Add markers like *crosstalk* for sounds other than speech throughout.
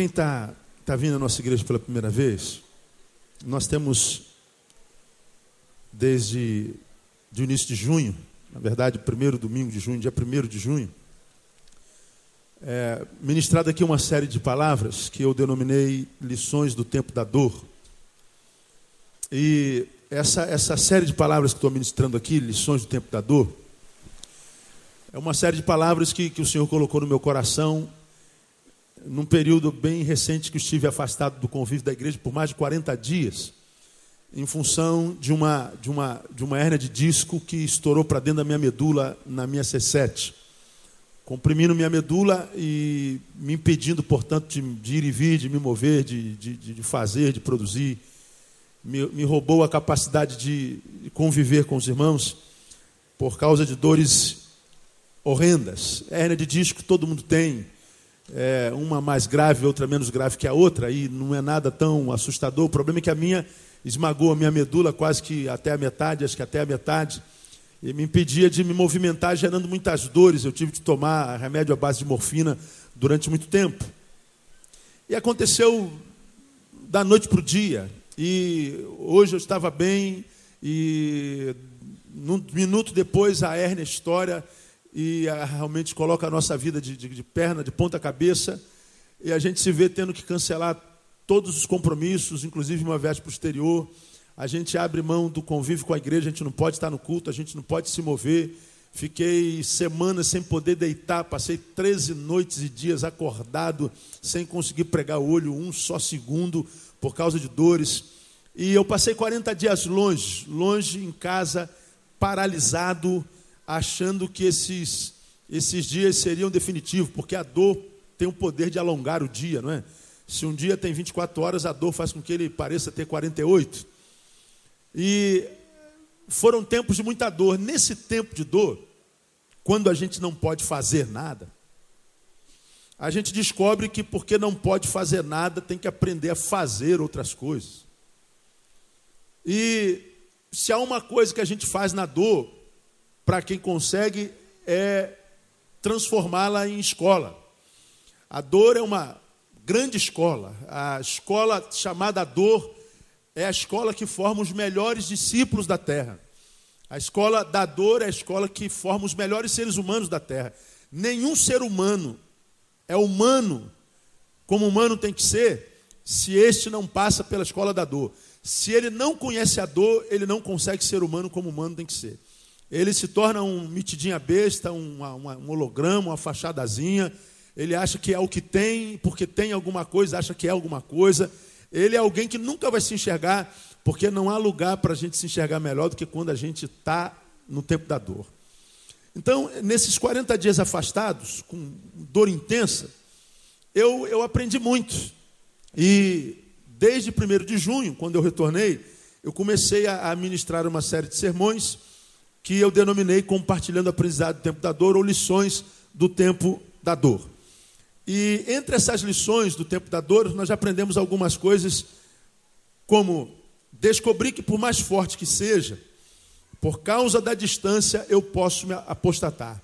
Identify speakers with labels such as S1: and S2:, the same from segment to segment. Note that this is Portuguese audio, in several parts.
S1: Quem está tá vindo à nossa igreja pela primeira vez, nós temos, desde o início de junho, na verdade, primeiro domingo de junho, dia 1 de junho, é, ministrado aqui uma série de palavras que eu denominei lições do tempo da dor. E essa, essa série de palavras que estou ministrando aqui, lições do tempo da dor, é uma série de palavras que, que o Senhor colocou no meu coração num período bem recente que estive afastado do convívio da igreja por mais de 40 dias, em função de uma, de uma, de uma hérnia de disco que estourou para dentro da minha medula na minha C7, comprimindo minha medula e me impedindo, portanto, de, de ir e vir, de me mover, de, de, de fazer, de produzir. Me, me, roubou a capacidade de conviver com os irmãos por causa de dores horrendas. Hérnia de disco todo mundo tem é, uma mais grave, outra menos grave que a outra, e não é nada tão assustador. O problema é que a minha esmagou a minha medula quase que até a metade, acho que até a metade, e me impedia de me movimentar, gerando muitas dores. Eu tive que tomar remédio à base de morfina durante muito tempo. E aconteceu da noite para o dia. E hoje eu estava bem, e num minuto depois a hérnia história e a, ah, realmente coloca a nossa vida de, de, de perna, de ponta cabeça, e a gente se vê tendo que cancelar todos os compromissos, inclusive uma viagem posterior. A gente abre mão do convívio com a igreja, a gente não pode estar no culto, a gente não pode se mover. Fiquei semanas sem poder deitar, passei 13 noites e dias acordado, sem conseguir pregar o olho um só segundo, por causa de dores. E eu passei 40 dias longe, longe em casa, paralisado, achando que esses, esses dias seriam definitivos, porque a dor tem o poder de alongar o dia, não é? Se um dia tem 24 horas, a dor faz com que ele pareça ter 48. E foram tempos de muita dor. Nesse tempo de dor, quando a gente não pode fazer nada, a gente descobre que porque não pode fazer nada, tem que aprender a fazer outras coisas. E se há uma coisa que a gente faz na dor, para quem consegue é transformá-la em escola. A dor é uma grande escola. A escola chamada dor é a escola que forma os melhores discípulos da terra. A escola da dor é a escola que forma os melhores seres humanos da terra. Nenhum ser humano é humano como humano tem que ser, se este não passa pela escola da dor. Se ele não conhece a dor, ele não consegue ser humano como humano tem que ser ele se torna um mitidinha besta, um, um holograma, uma fachadazinha. Ele acha que é o que tem, porque tem alguma coisa, acha que é alguma coisa. Ele é alguém que nunca vai se enxergar, porque não há lugar para a gente se enxergar melhor do que quando a gente está no tempo da dor. Então, nesses 40 dias afastados, com dor intensa, eu, eu aprendi muito. E desde 1 de junho, quando eu retornei, eu comecei a, a ministrar uma série de sermões que eu denominei compartilhando aprendizado do tempo da dor ou lições do tempo da dor. E entre essas lições do tempo da dor, nós aprendemos algumas coisas, como descobrir que por mais forte que seja, por causa da distância eu posso me apostatar.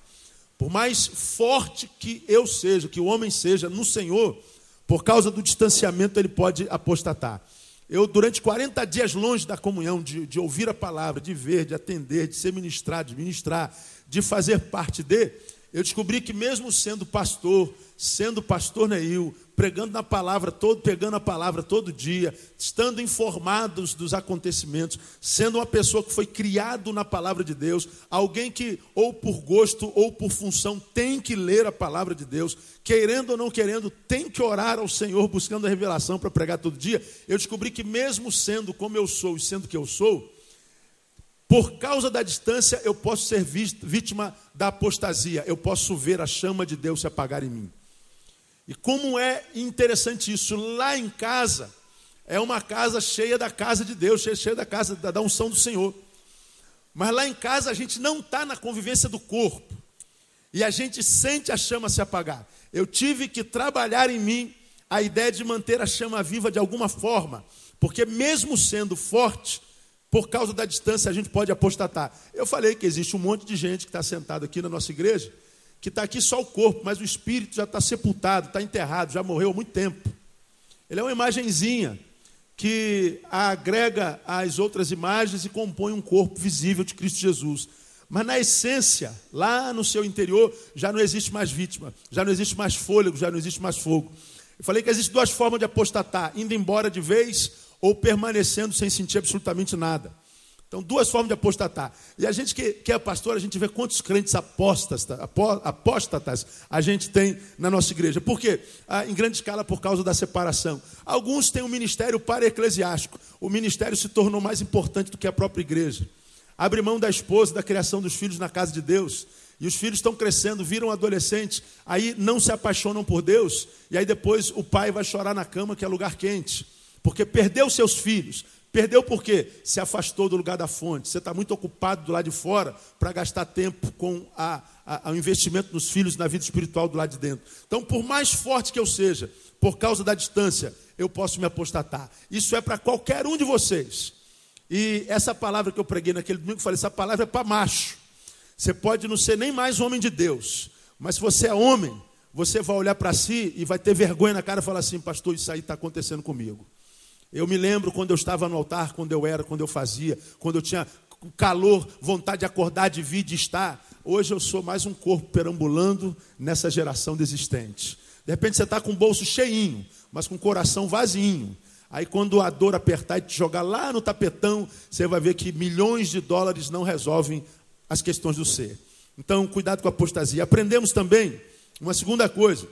S1: Por mais forte que eu seja, que o homem seja no Senhor, por causa do distanciamento ele pode apostatar. Eu, durante 40 dias longe da comunhão, de, de, ouvir a palavra, de ver, de atender, de ser ministrado, de ministrar, de fazer parte de, eu descobri que mesmo sendo pastor, sendo pastor Neil, pregando na palavra, todo, pegando a palavra todo dia, estando informados dos acontecimentos, sendo uma pessoa que foi criado na palavra de Deus, alguém que ou por gosto ou por função tem que ler a palavra de Deus, querendo ou não querendo, tem que orar ao Senhor buscando a revelação para pregar todo dia. Eu descobri que mesmo sendo como eu sou e sendo que eu sou, por causa da distância, eu posso ser vítima da apostasia, eu posso ver a chama de Deus se apagar em mim. E como é interessante isso, lá em casa, é uma casa cheia da casa de Deus, cheia, da casa da, da unção do Senhor. Mas lá em casa a gente não está na convivência do corpo. E a gente sente a chama se apagar. Eu tive que trabalhar em mim a ideia de manter a chama viva de alguma forma. Porque mesmo sendo forte, por causa da distância, a gente pode apostatar. Eu falei que existe um monte de gente que está sentado aqui na nossa igreja que está aqui só o corpo, mas o espírito já está sepultado, está enterrado, já morreu há muito tempo. Ele é uma imagenzinha que agrega às outras imagens e compõe um corpo visível de Cristo Jesus. Mas na essência, lá no seu interior, já não existe mais vítima, já não existe mais fôlego, já não existe mais fogo. Eu falei que existem duas formas de apostatar: indo embora de vez ou permanecendo sem sentir absolutamente nada. Então, duas formas de apostatar. E a gente que, que é pastor, a gente vê quantos crentes apóstatas, apóstatas a gente tem na nossa igreja. Por quê? Ah, em grande escala, por causa da separação. Alguns têm um ministério para-eclesiástico. O ministério se tornou mais importante do que a própria igreja. Abre mão da esposa, da criação dos filhos na casa de Deus. E os filhos estão crescendo, viram adolescentes, aí não se apaixonam por Deus, e aí depois o pai vai chorar na cama, que é lugar quente, porque perdeu seus filhos, Perdeu por quê? Se afastou do lugar da fonte. Você está muito ocupado do lado de fora para gastar tempo com a, a, o investimento nos filhos na vida espiritual do lado de dentro. Então, por mais forte que eu seja, por causa da distância, eu posso me apostatar. Isso é para qualquer um de vocês. E essa palavra que eu preguei naquele domingo, eu falei, essa palavra é para macho. Você pode não ser nem mais homem de Deus, mas se você é homem, você vai olhar para si e vai ter vergonha na cara e falar assim, pastor, isso aí está acontecendo comigo. Eu me lembro quando eu estava no altar, quando eu era, quando eu fazia, quando eu tinha calor, vontade de acordar, de vir, de estar. Hoje eu sou mais um corpo perambulando nessa geração desistente. De repente você está com o bolso cheinho, mas com o coração vazio. Aí quando a dor apertar e te jogar lá no tapetão, você vai ver que milhões de dólares não resolvem as questões do ser. Então, cuidado com a apostasia. Aprendemos também uma segunda coisa.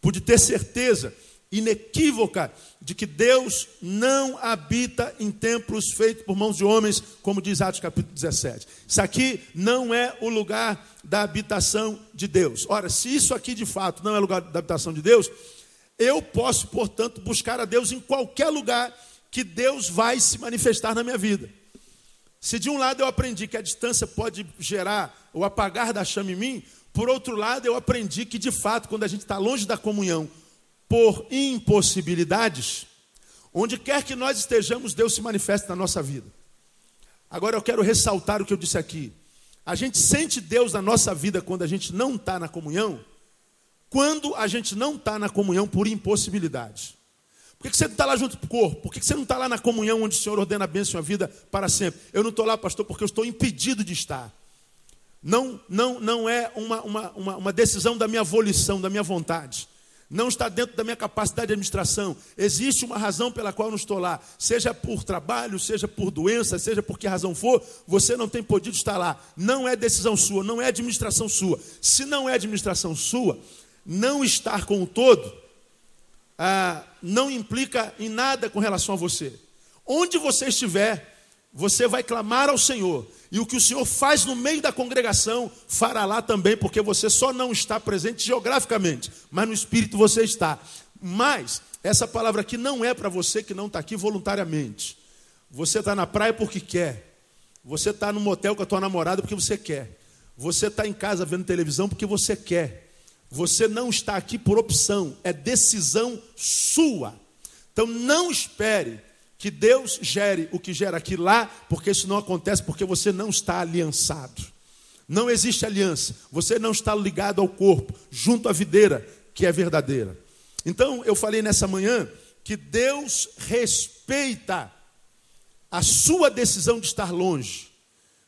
S1: Pude ter certeza inequívoca de que Deus não habita em templos feitos por mãos de homens, como diz Atos capítulo 17. Isso aqui não é o lugar da habitação de Deus. Ora, se isso aqui de fato não é lugar da habitação de Deus, eu posso, portanto, buscar a Deus em qualquer lugar que Deus vai se manifestar na minha vida. Se de um lado eu aprendi que a distância pode gerar ou apagar da chama em mim, por outro lado eu aprendi que de fato, quando a gente está longe da comunhão, por impossibilidades, onde quer que nós estejamos, Deus se manifesta na nossa vida. Agora eu quero ressaltar o que eu disse aqui. A gente sente Deus na nossa vida quando a gente não está na comunhão, quando a gente não está na comunhão por impossibilidades. Por que você não está lá junto com o corpo? Por que você não está lá na comunhão onde o Senhor ordena a bênção e a vida para sempre? Eu não estou lá, pastor, porque eu estou impedido de estar. Não, não, não é uma, uma, uma, uma decisão da minha volição, da minha vontade não está dentro da minha capacidade de administração. Existe uma razão pela qual eu não estou lá, seja por trabalho, seja por doença, seja por que razão for, você não tem podido estar lá. Não é decisão sua, não é administração sua. Se não é administração sua, não estar com o todo ah, não implica em nada com relação a você. Onde você estiver, você vai clamar ao Senhor. E o que o Senhor faz no meio da congregação, fará lá também, porque você só não está presente geograficamente, mas no espírito você está. Mas, essa palavra aqui não é para você que não está aqui voluntariamente. Você está na praia porque quer. Você está no motel com a tua namorada porque você quer. Você está em casa vendo televisão porque você quer. Você não está aqui por opção, é decisão sua. Então não espere que Deus gere o que gera aqui lá, porque isso não acontece porque você não está aliançado. Não existe aliança. Você não está ligado ao corpo, junto à videira, que é verdadeira. Então, eu falei nessa manhã que Deus respeita a sua decisão de estar longe.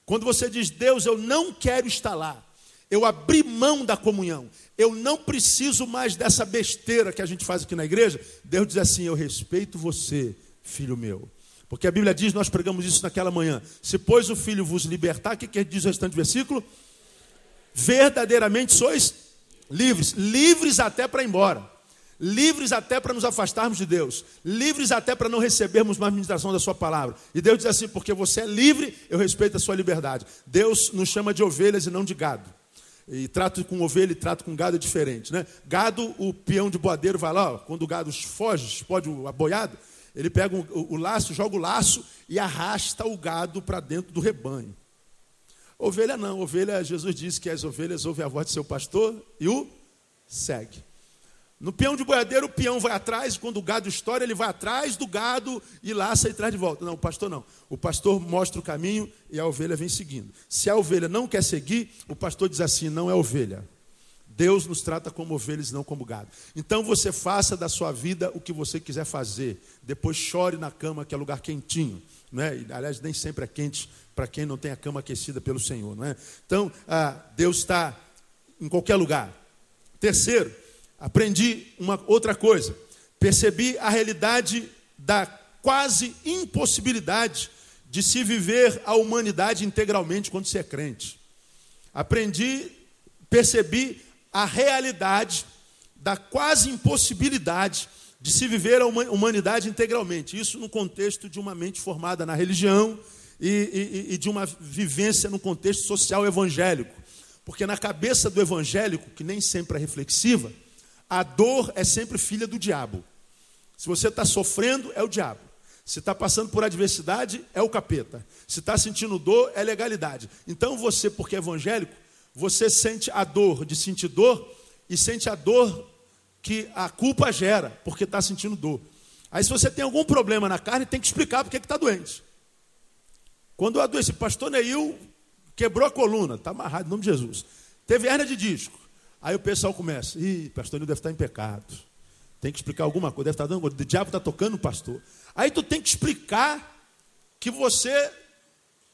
S1: Quando você diz, Deus, eu não quero estar lá, eu abri mão da comunhão, eu não preciso mais dessa besteira que a gente faz aqui na igreja, Deus diz assim: eu respeito você filho meu. Porque a Bíblia diz, nós pregamos isso naquela manhã: se pois o filho vos libertar, o que, que diz o restante do versículo? Verdadeiramente sois livres, livres até para ir embora, livres até para nos afastarmos de Deus, livres até para não recebermos mais ministração da Sua palavra. E Deus diz assim: porque você é livre, eu respeito a sua liberdade. Deus nos chama de ovelhas e não de gado. E trato com ovelha e trato com gado é diferente, né? Gado, o peão de boadeiro vai lá, ó, quando o gado foge, pode o aboiado, ele pega o, o laço, joga o laço e arrasta o gado para dentro do rebanho. Ovelha não, ovelha, Jesus disse que as ovelhas ouvem a voz de seu pastor e o segue. No peão de boiadeiro, o peão vai atrás, quando o gado estoura, ele vai atrás do gado e laça e traz de volta. Não, o pastor não. O pastor mostra o caminho e a ovelha vem seguindo. Se a ovelha não quer seguir, o pastor diz assim: não é ovelha. Deus nos trata como ovelhas não como gado. Então você faça da sua vida o que você quiser fazer. Depois chore na cama, que é lugar quentinho. Não é? aliás, nem sempre é quente para quem não tem a cama aquecida pelo Senhor. Não é? Então, ah, Deus está em qualquer lugar. Terceiro, aprendi uma outra coisa. Percebi a realidade da quase impossibilidade de se viver a humanidade integralmente quando se é crente. Aprendi, percebi a realidade da quase impossibilidade de se viver a humanidade integralmente. Isso no contexto de uma mente formada na religião e, e, e de uma vivência no contexto social evangélico. Porque na cabeça do evangélico, que nem sempre é reflexiva, a dor é sempre filha do diabo. Se você está sofrendo, é o diabo. Se está passando por adversidade, é o capeta. Se está sentindo dor, é legalidade. Então você, porque é evangélico, você sente a dor de sentir dor e sente a dor que a culpa gera, porque está sentindo dor. Aí, se você tem algum problema na carne, tem que explicar porque está doente. Quando eu adoeci, pastor Neil quebrou a coluna, está amarrado em nome de Jesus. Teve hernia de disco. Aí o pessoal começa, ih, pastor Neil deve estar em pecado. Tem que explicar alguma coisa, deve estar dando, o diabo está tocando o pastor. Aí tu tem que explicar que você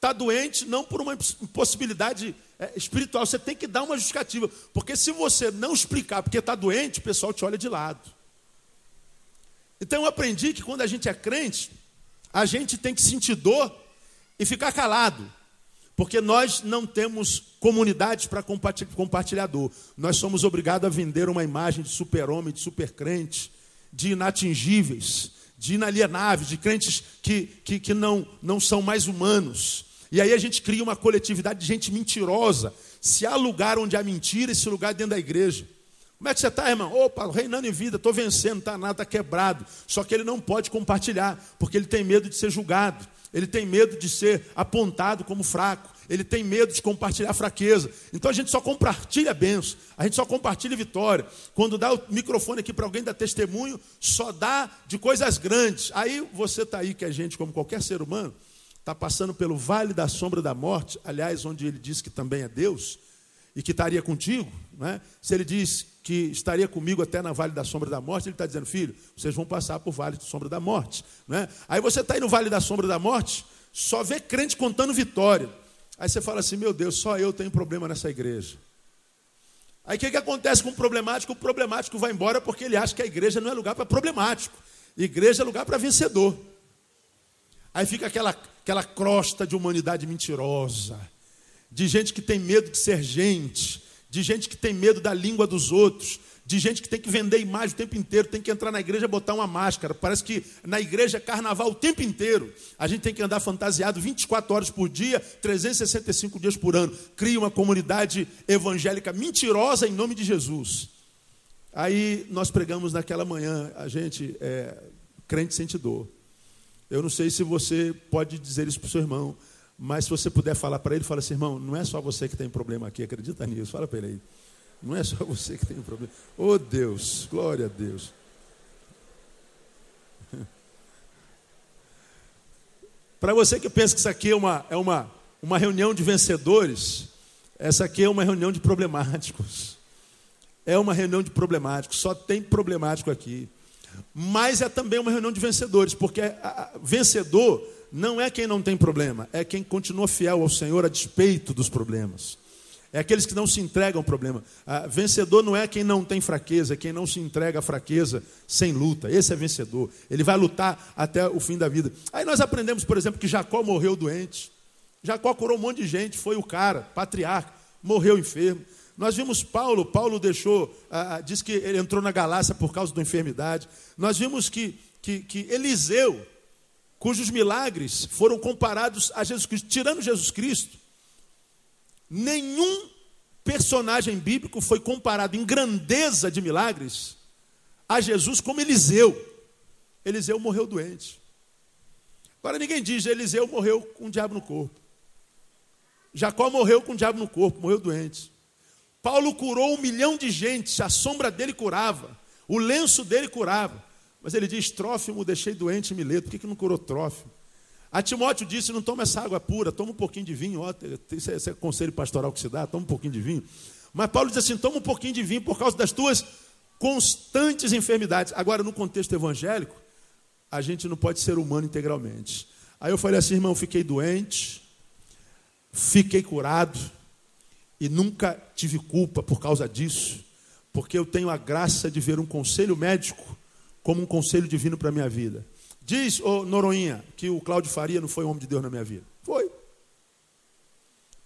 S1: está doente não por uma impossibilidade é, espiritual, você tem que dar uma justificativa. Porque se você não explicar porque está doente, o pessoal te olha de lado. Então eu aprendi que quando a gente é crente, a gente tem que sentir dor e ficar calado. Porque nós não temos comunidades para compartilhar dor. Nós somos obrigados a vender uma imagem de super-homem, de super-crente, de inatingíveis, de inalienáveis, de crentes que, que, que não, não são mais humanos. E aí a gente cria uma coletividade de gente mentirosa. Se há lugar onde há mentira, esse lugar é dentro da igreja. Como é que você está, irmão? Opa, reinando em vida, estou vencendo, está nada, está quebrado. Só que ele não pode compartilhar, porque ele tem medo de ser julgado. Ele tem medo de ser apontado como fraco. Ele tem medo de compartilhar fraqueza. Então a gente só compartilha bênçãos. A gente só compartilha vitória. Quando dá o microfone aqui para alguém dar testemunho, só dá de coisas grandes. Aí você está aí, que é gente como qualquer ser humano, está passando pelo vale da sombra da morte, aliás, onde ele diz que também é Deus, e que estaria contigo. Né? Se ele diz que estaria comigo até na vale da sombra da morte, ele está dizendo, filho, vocês vão passar por vale da sombra da morte. Né? Aí você está aí no vale da sombra da morte, só vê crente contando vitória. Aí você fala assim, meu Deus, só eu tenho problema nessa igreja. Aí o que, que acontece com o problemático? O problemático vai embora porque ele acha que a igreja não é lugar para problemático. Igreja é lugar para vencedor. Aí fica aquela, aquela crosta de humanidade mentirosa, de gente que tem medo de ser gente, de gente que tem medo da língua dos outros, de gente que tem que vender imagem o tempo inteiro, tem que entrar na igreja e botar uma máscara. Parece que na igreja é carnaval o tempo inteiro. A gente tem que andar fantasiado 24 horas por dia, 365 dias por ano. Cria uma comunidade evangélica mentirosa em nome de Jesus. Aí nós pregamos naquela manhã, a gente é crente sente dor. Eu não sei se você pode dizer isso para o seu irmão, mas se você puder falar para ele, fala assim, irmão, não é só você que tem problema aqui, acredita nisso, fala para ele aí. Não é só *laughs* você que tem problema. Oh Deus, glória a Deus. *laughs* Para você que pensa que isso aqui é uma, é uma, uma reunião de vencedores, essa aqui é uma reunião de problemáticos. É uma reunião de problemáticos, só tem problemático aqui. Mas é também uma reunião de vencedores, porque a, a, vencedor não é quem não tem problema, é quem continua fiel ao Senhor a despeito dos problemas. É aqueles que não se entregam ao problema. Vencedor não é quem não tem fraqueza, é quem não se entrega à fraqueza sem luta. Esse é vencedor. Ele vai lutar até o fim da vida. Aí nós aprendemos, por exemplo, que Jacó morreu doente. Jacó curou um monte de gente, foi o cara, patriarca, morreu enfermo. Nós vimos Paulo, Paulo deixou, ah, ah diz que ele entrou na Galácia por causa da enfermidade. Nós vimos que, que, que Eliseu, cujos milagres foram comparados a Jesus Cristo, tirando Jesus Cristo, nenhum personagem bíblico foi comparado em grandeza de milagres a Jesus como Eliseu. Eliseu morreu doente. Agora ninguém diz, Eliseu morreu com o diabo no corpo. Jacó morreu com o diabo no corpo, morreu doente. Paulo curou um milhão de gente, a sombra dele curava, o lenço dele curava. Mas ele diz: Trófimo, deixei doente em Mileto. Por que, que não curou Trófimo? A Timóteo disse: Não toma essa água pura, toma um pouquinho de vinho. Ó, esse é conselho pastoral que se dá, toma um pouquinho de vinho. Mas Paulo diz assim: toma um pouquinho de vinho por causa das tuas constantes enfermidades. Agora, no contexto evangélico, a gente não pode ser humano integralmente. Aí eu falei assim, irmão, fiquei doente, fiquei curado e nunca tive culpa por causa disso, porque eu tenho a graça de ver um conselho médico como um conselho divino para a minha vida. Diz, ô Noronha, que o Cláudio Faria não foi homem de Deus na minha vida. Foi.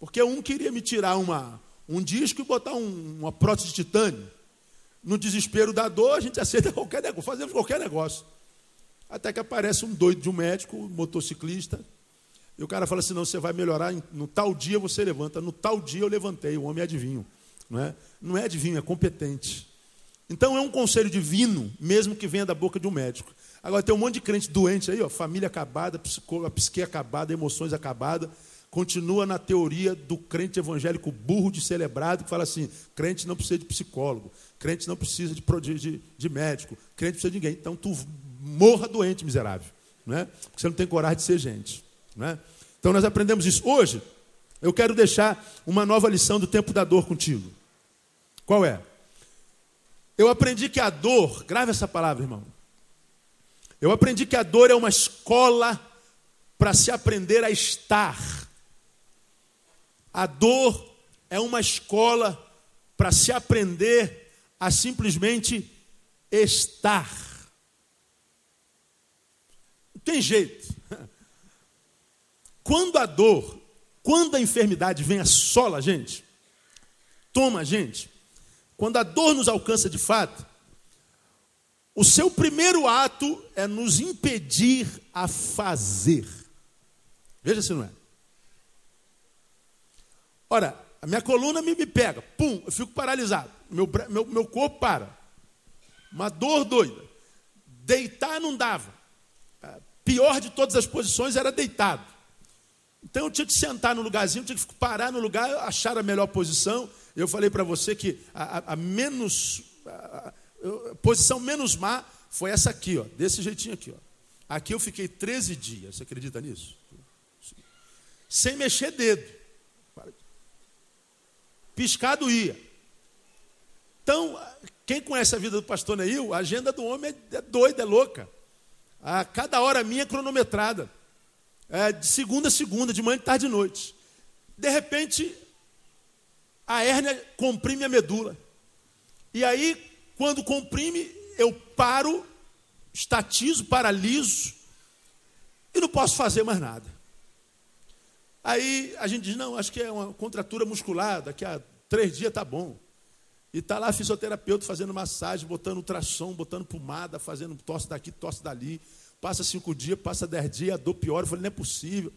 S1: Porque um queria me tirar uma, um disco e botar um, uma prótese de titânio. No desespero da dor, a gente aceita *laughs* qualquer negócio, fazemos qualquer negócio. Até que aparece um doido de um médico, um motociclista, e o cara fala assim: não, você vai melhorar, no tal dia você levanta, no tal dia eu levantei, o homem é adivinho. Não é, não é adivinho, é competente. Então é um conselho divino, mesmo que venha da boca de um médico. Agora tem um monte de crente doente aí, ó, família acabada, psicóloga, psique acabada, emoções acabadas. Continua na teoria do crente evangélico burro de celebrado, que fala assim: crente não precisa de psicólogo, crente não precisa de, de, de médico, crente precisa de ninguém. Então tu morra doente, miserável. Não é? Porque você não tem coragem de ser gente. Não é? Então nós aprendemos isso. Hoje, eu quero deixar uma nova lição do tempo da dor contigo. Qual é? Eu aprendi que a dor, grave essa palavra, irmão. Eu aprendi que a dor é uma escola para se aprender a estar. A dor é uma escola para se aprender a simplesmente estar. Não tem jeito. Quando a dor, quando a enfermidade vem assola a gente, toma a gente, quando a dor nos alcança de fato, o seu primeiro ato é nos impedir a fazer. Veja se não é. Ora, a minha coluna me, me pega, pum, eu fico paralisado, meu, meu, meu corpo para. Uma dor doida. Deitar não dava. A pior de todas as posições era deitado. Então eu tinha que sentar no lugarzinho, tinha que parar no lugar, achar a melhor posição. Eu falei para você que a, a, a menos. A, a, posição menos má foi essa aqui, ó, desse jeitinho aqui. Ó. Aqui eu fiquei 13 dias, você acredita nisso? Sem mexer dedo. Piscado ia. Então, quem conhece a vida do pastor Neil, a agenda do homem é, é doida, é louca. A cada hora minha é cronometrada. É de segunda a segunda, de manhã, de tarde e noite. De repente, a hérnia comprime a medula. E aí, quando comprime, eu paro, estatizo, paraliso e não posso fazer mais nada. Aí a gente diz: não, acho que é uma contratura muscular, daqui a três dias tá bom. E está lá fisioterapeuta fazendo massagem, botando ultrassom, botando pomada, fazendo tosse daqui, tosse dali. Passa cinco dias, passa dez dias, a dor piora. Eu falei, não é possível.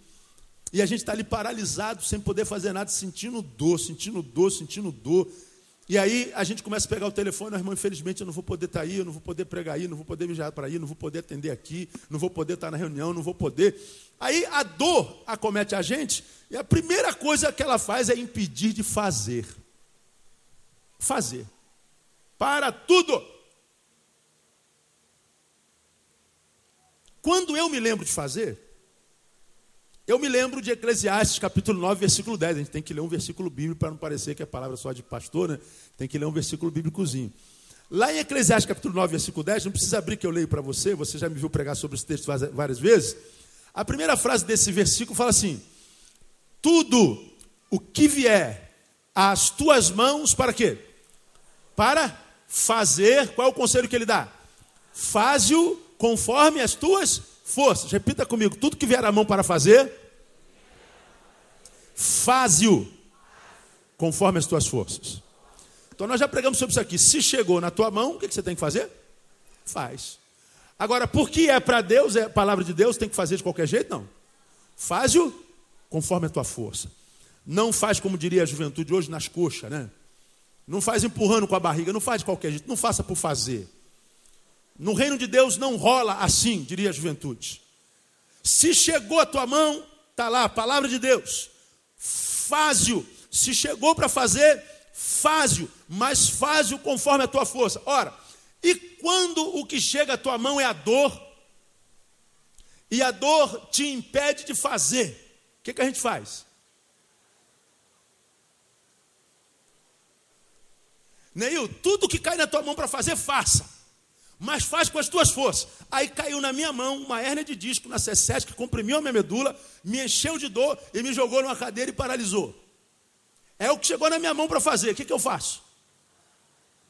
S1: E a gente está ali paralisado, sem poder fazer nada, sentindo dor, sentindo dor, sentindo dor. E aí a gente começa a pegar o telefone, irmão, infelizmente eu não vou poder estar tá aí, eu não vou poder pregar aí, não vou poder viajar para aí, não vou poder atender aqui, não vou poder estar tá na reunião, não vou poder. Aí a dor acomete a gente, e a primeira coisa que ela faz é impedir de fazer. Fazer. Para tudo. Quando eu me lembro de fazer, eu me lembro de Eclesiastes, capítulo 9, versículo 10. A gente tem que ler um versículo bíblico para não parecer que é palavra só de pastor, né? Tem que ler um versículo bíblicozinho. Lá em Eclesiastes, capítulo 9, versículo 10, não precisa abrir que eu leio para você, você já me viu pregar sobre esse texto várias vezes. A primeira frase desse versículo fala assim: Tudo o que vier às tuas mãos, para quê? Para fazer, qual é o conselho que ele dá? Faze-o conforme as tuas forças. Repita comigo: tudo que vier à mão para fazer, faze-o conforme as tuas forças. Então nós já pregamos sobre isso aqui. Se chegou na tua mão, o que você tem que fazer? Faz. Agora, porque é para Deus, é palavra de Deus, tem que fazer de qualquer jeito? Não. Faz-o conforme a tua força. Não faz como diria a juventude hoje nas coxas, né? Não faz empurrando com a barriga, não faz de qualquer jeito, não faça por fazer. No reino de Deus não rola assim, diria a juventude. Se chegou a tua mão, está lá a palavra de Deus fácil. Se chegou para fazer, fácil, mas fácil conforme a tua força. Ora, e quando o que chega à tua mão é a dor, e a dor te impede de fazer, o que, que a gente faz? Neil, tudo que cai na tua mão para fazer, faça. Mas faz com as tuas forças. Aí caiu na minha mão uma hérnia de disco na C7 que comprimiu a minha medula, me encheu de dor e me jogou numa cadeira e paralisou. É o que chegou na minha mão para fazer. O que, que eu faço?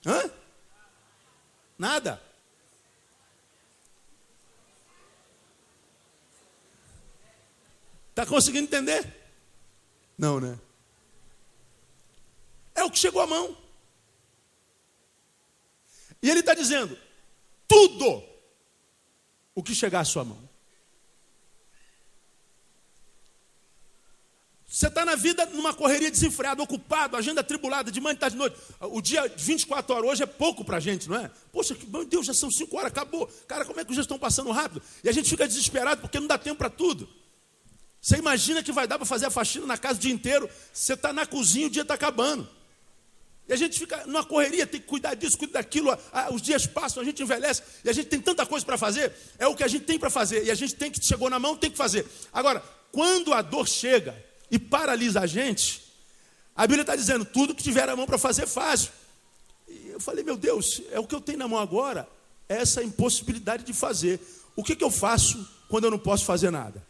S1: Hã? Nada. Está conseguindo entender? Não, né? É o que chegou à mão. E ele está dizendo: tudo o que chegar à sua mão. Você está na vida numa correria desenfreada, ocupado, agenda tribulada, de manhã, tarde, de noite. O dia de 24 horas hoje é pouco para a gente, não é? Poxa, meu Deus, já são 5 horas, acabou. Cara, como é que os dias estão passando rápido? E a gente fica desesperado porque não dá tempo para tudo. Você imagina que vai dar para fazer a faxina na casa o dia inteiro, você está na cozinha, o dia está acabando. E a gente fica numa correria, tem que cuidar disso, cuidar daquilo. os dias passam, a gente envelhece e a gente tem tanta coisa para fazer. É o que a gente tem para fazer. E a gente tem que, chegou na mão, tem que fazer. Agora, quando a dor chega e paralisa a gente, a Bíblia está dizendo: tudo que tiver a mão para fazer, faz. E eu falei, meu Deus, é o que eu tenho na mão agora, é essa impossibilidade de fazer. O que, que eu faço quando eu não posso fazer nada?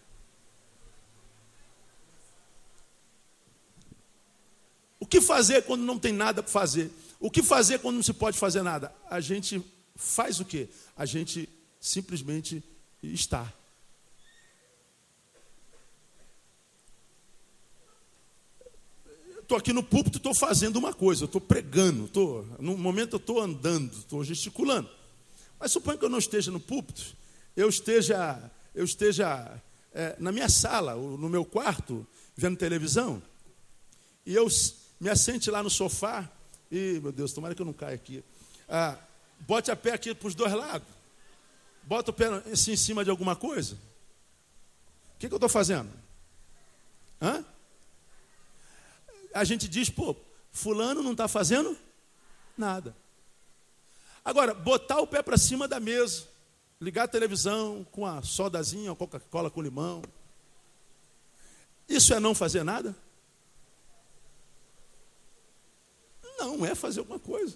S1: Que fazer quando não tem nada para fazer? O que fazer quando não se pode fazer nada? A gente faz o quê? A gente simplesmente está. Estou aqui no púlpito, estou fazendo uma coisa, estou pregando, tô, no momento eu estou andando, estou gesticulando. Mas suponha que eu não esteja no púlpito, eu esteja, eu esteja é, na minha sala, no meu quarto, vendo televisão, e eu me assente lá no sofá. E, meu Deus, tomara que eu não caia aqui. Ah, bote a pé aqui para os dois lados. Bota o pé assim em cima de alguma coisa. O que, que eu estou fazendo? Hã? A gente diz, pô, fulano não está fazendo nada. Agora, botar o pé para cima da mesa, ligar a televisão com a sodazinha, a Coca-Cola com limão. Isso é não fazer nada? Não, é fazer alguma coisa.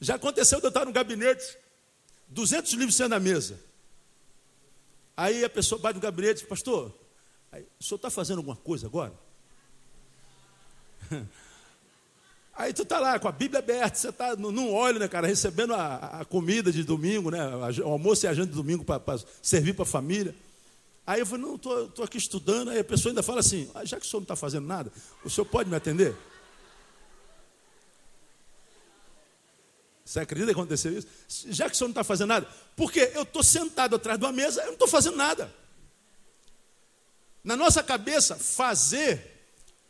S1: Já aconteceu de eu estar no gabinete, 200 livros sendo na mesa. Aí a pessoa bate no gabinete e diz, pastor, aí, o senhor está fazendo alguma coisa agora? *laughs* Aí tu está lá com a Bíblia aberta, você está num óleo, né, cara, recebendo a, a, comida de domingo, né, o almoço e a janta de domingo para servir para a família. Aí eu falei, não, estou aqui estudando. Aí a pessoa ainda fala assim, ah, já que o senhor não está fazendo nada, o senhor pode me atender? Você acredita que aconteceu isso? Já que o senhor não está fazendo nada, porque eu estou sentado atrás de uma mesa, eu não estou fazendo nada. Na nossa cabeça, fazer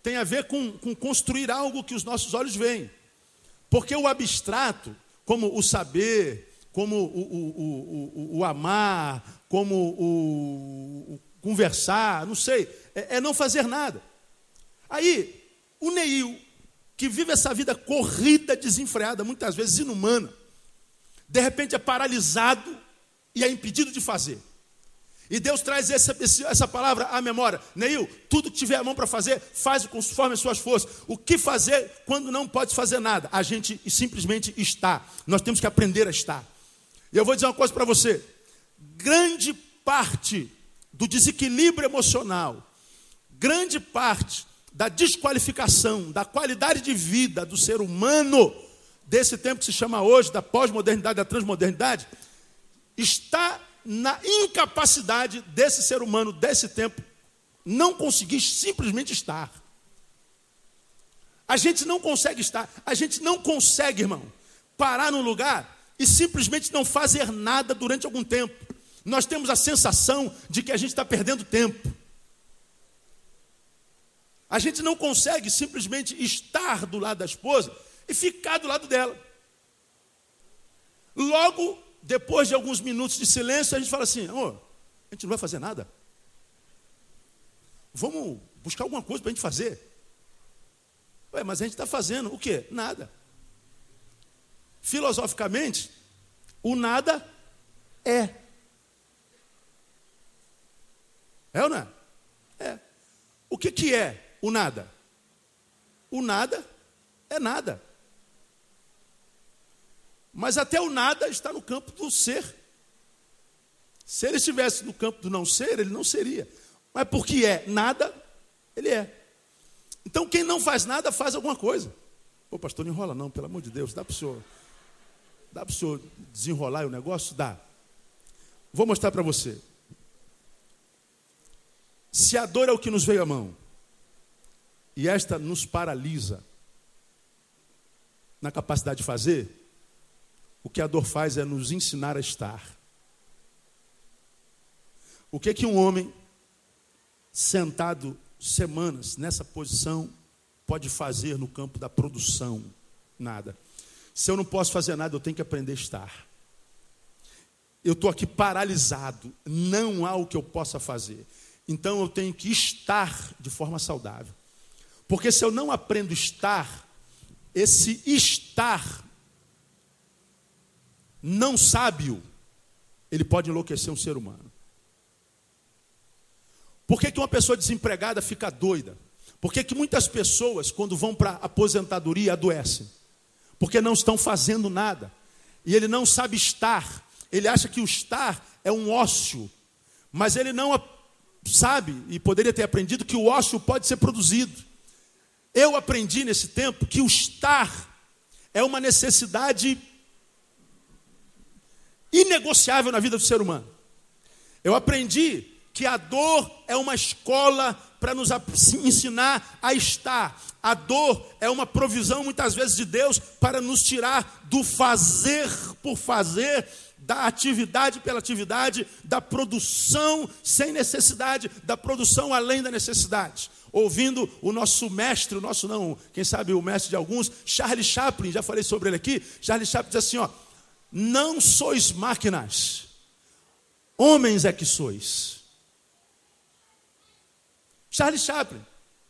S1: tem a ver com, com construir algo que os nossos olhos veem. Porque o abstrato, como o saber, como o, o, o, o amar, como o, conversar, não sei, é, é, não fazer nada. Aí, o Neil, que vive essa vida corrida, desenfreada, muitas vezes inumana, de repente é paralisado e é impedido de fazer. E Deus traz essa, essa palavra à memória. Neil, tudo que tiver a mão para fazer, faz conforme as suas forças. O que fazer quando não pode fazer nada? A gente simplesmente está. Nós temos que aprender a estar. E eu vou dizer uma coisa para você grande parte do desequilíbrio emocional, grande parte da desqualificação, da qualidade de vida do ser humano, desse tempo que se chama hoje, da pós-modernidade, da transmodernidade, está na incapacidade desse ser humano, desse tempo, não conseguir simplesmente estar. A gente não consegue estar, a gente não consegue, irmão, parar num lugar e simplesmente não fazer nada durante algum tempo nós temos a sensação de que a gente está perdendo tempo. A gente não consegue simplesmente estar do lado da esposa e ficar do lado dela. Logo, depois de alguns minutos de silêncio, a gente fala assim: amor, a gente não vai fazer nada. Vamos buscar alguma coisa para a gente fazer. Ué, mas a gente está fazendo o quê? Nada. Filosoficamente, o nada é. É ou não é? É. O que, que é o nada? o nada é nada. Mas até o nada está no campo do ser. Se ele estivesse no campo do não ser, ele não seria. Mas porque é nada, ele é. Então quem não faz nada faz alguma coisa. Pô, pastor, não enrola não, pelo amor de Deus, dá para o senhor. Dá para o senhor desenrolar o negócio? Dá. Vou mostrar para você. Se a dor é o que nos veio à mão, e esta nos paralisa na capacidade de fazer, o que a dor faz é nos ensinar a estar. O que que um homem sentado semanas nessa posição pode fazer no campo da produção? Nada. Se eu não posso fazer nada, eu tenho que aprender a estar. Eu estou aqui paralisado, não há o que eu possa fazer. Então eu tenho que estar de forma saudável. Porque se eu não aprendo estar, esse estar não sábio, ele pode enlouquecer um ser humano. Por que, que uma pessoa desempregada fica doida? Por que, que muitas pessoas, quando vão para a aposentadoria, adoecem? Porque não estão fazendo nada. E ele não sabe estar. Ele acha que o estar é um ócio. Mas ele não sabe, e poderia ter aprendido, que o ócio pode ser produzido. Eu aprendi nesse tempo que o estar é uma necessidade inegociável na vida do ser humano. Eu aprendi que a dor é uma escola para nos ensinar a estar. A dor é uma provisão, muitas vezes, de Deus para nos tirar do fazer por fazer, da atividade pela atividade, da produção sem necessidade, da produção além da necessidade. Ouvindo o nosso mestre, o nosso não, quem sabe o mestre de alguns, Charles Chaplin, já falei sobre ele aqui. Charles Chaplin diz assim: ó, não sois máquinas, homens é que sois. Charles Chaplin.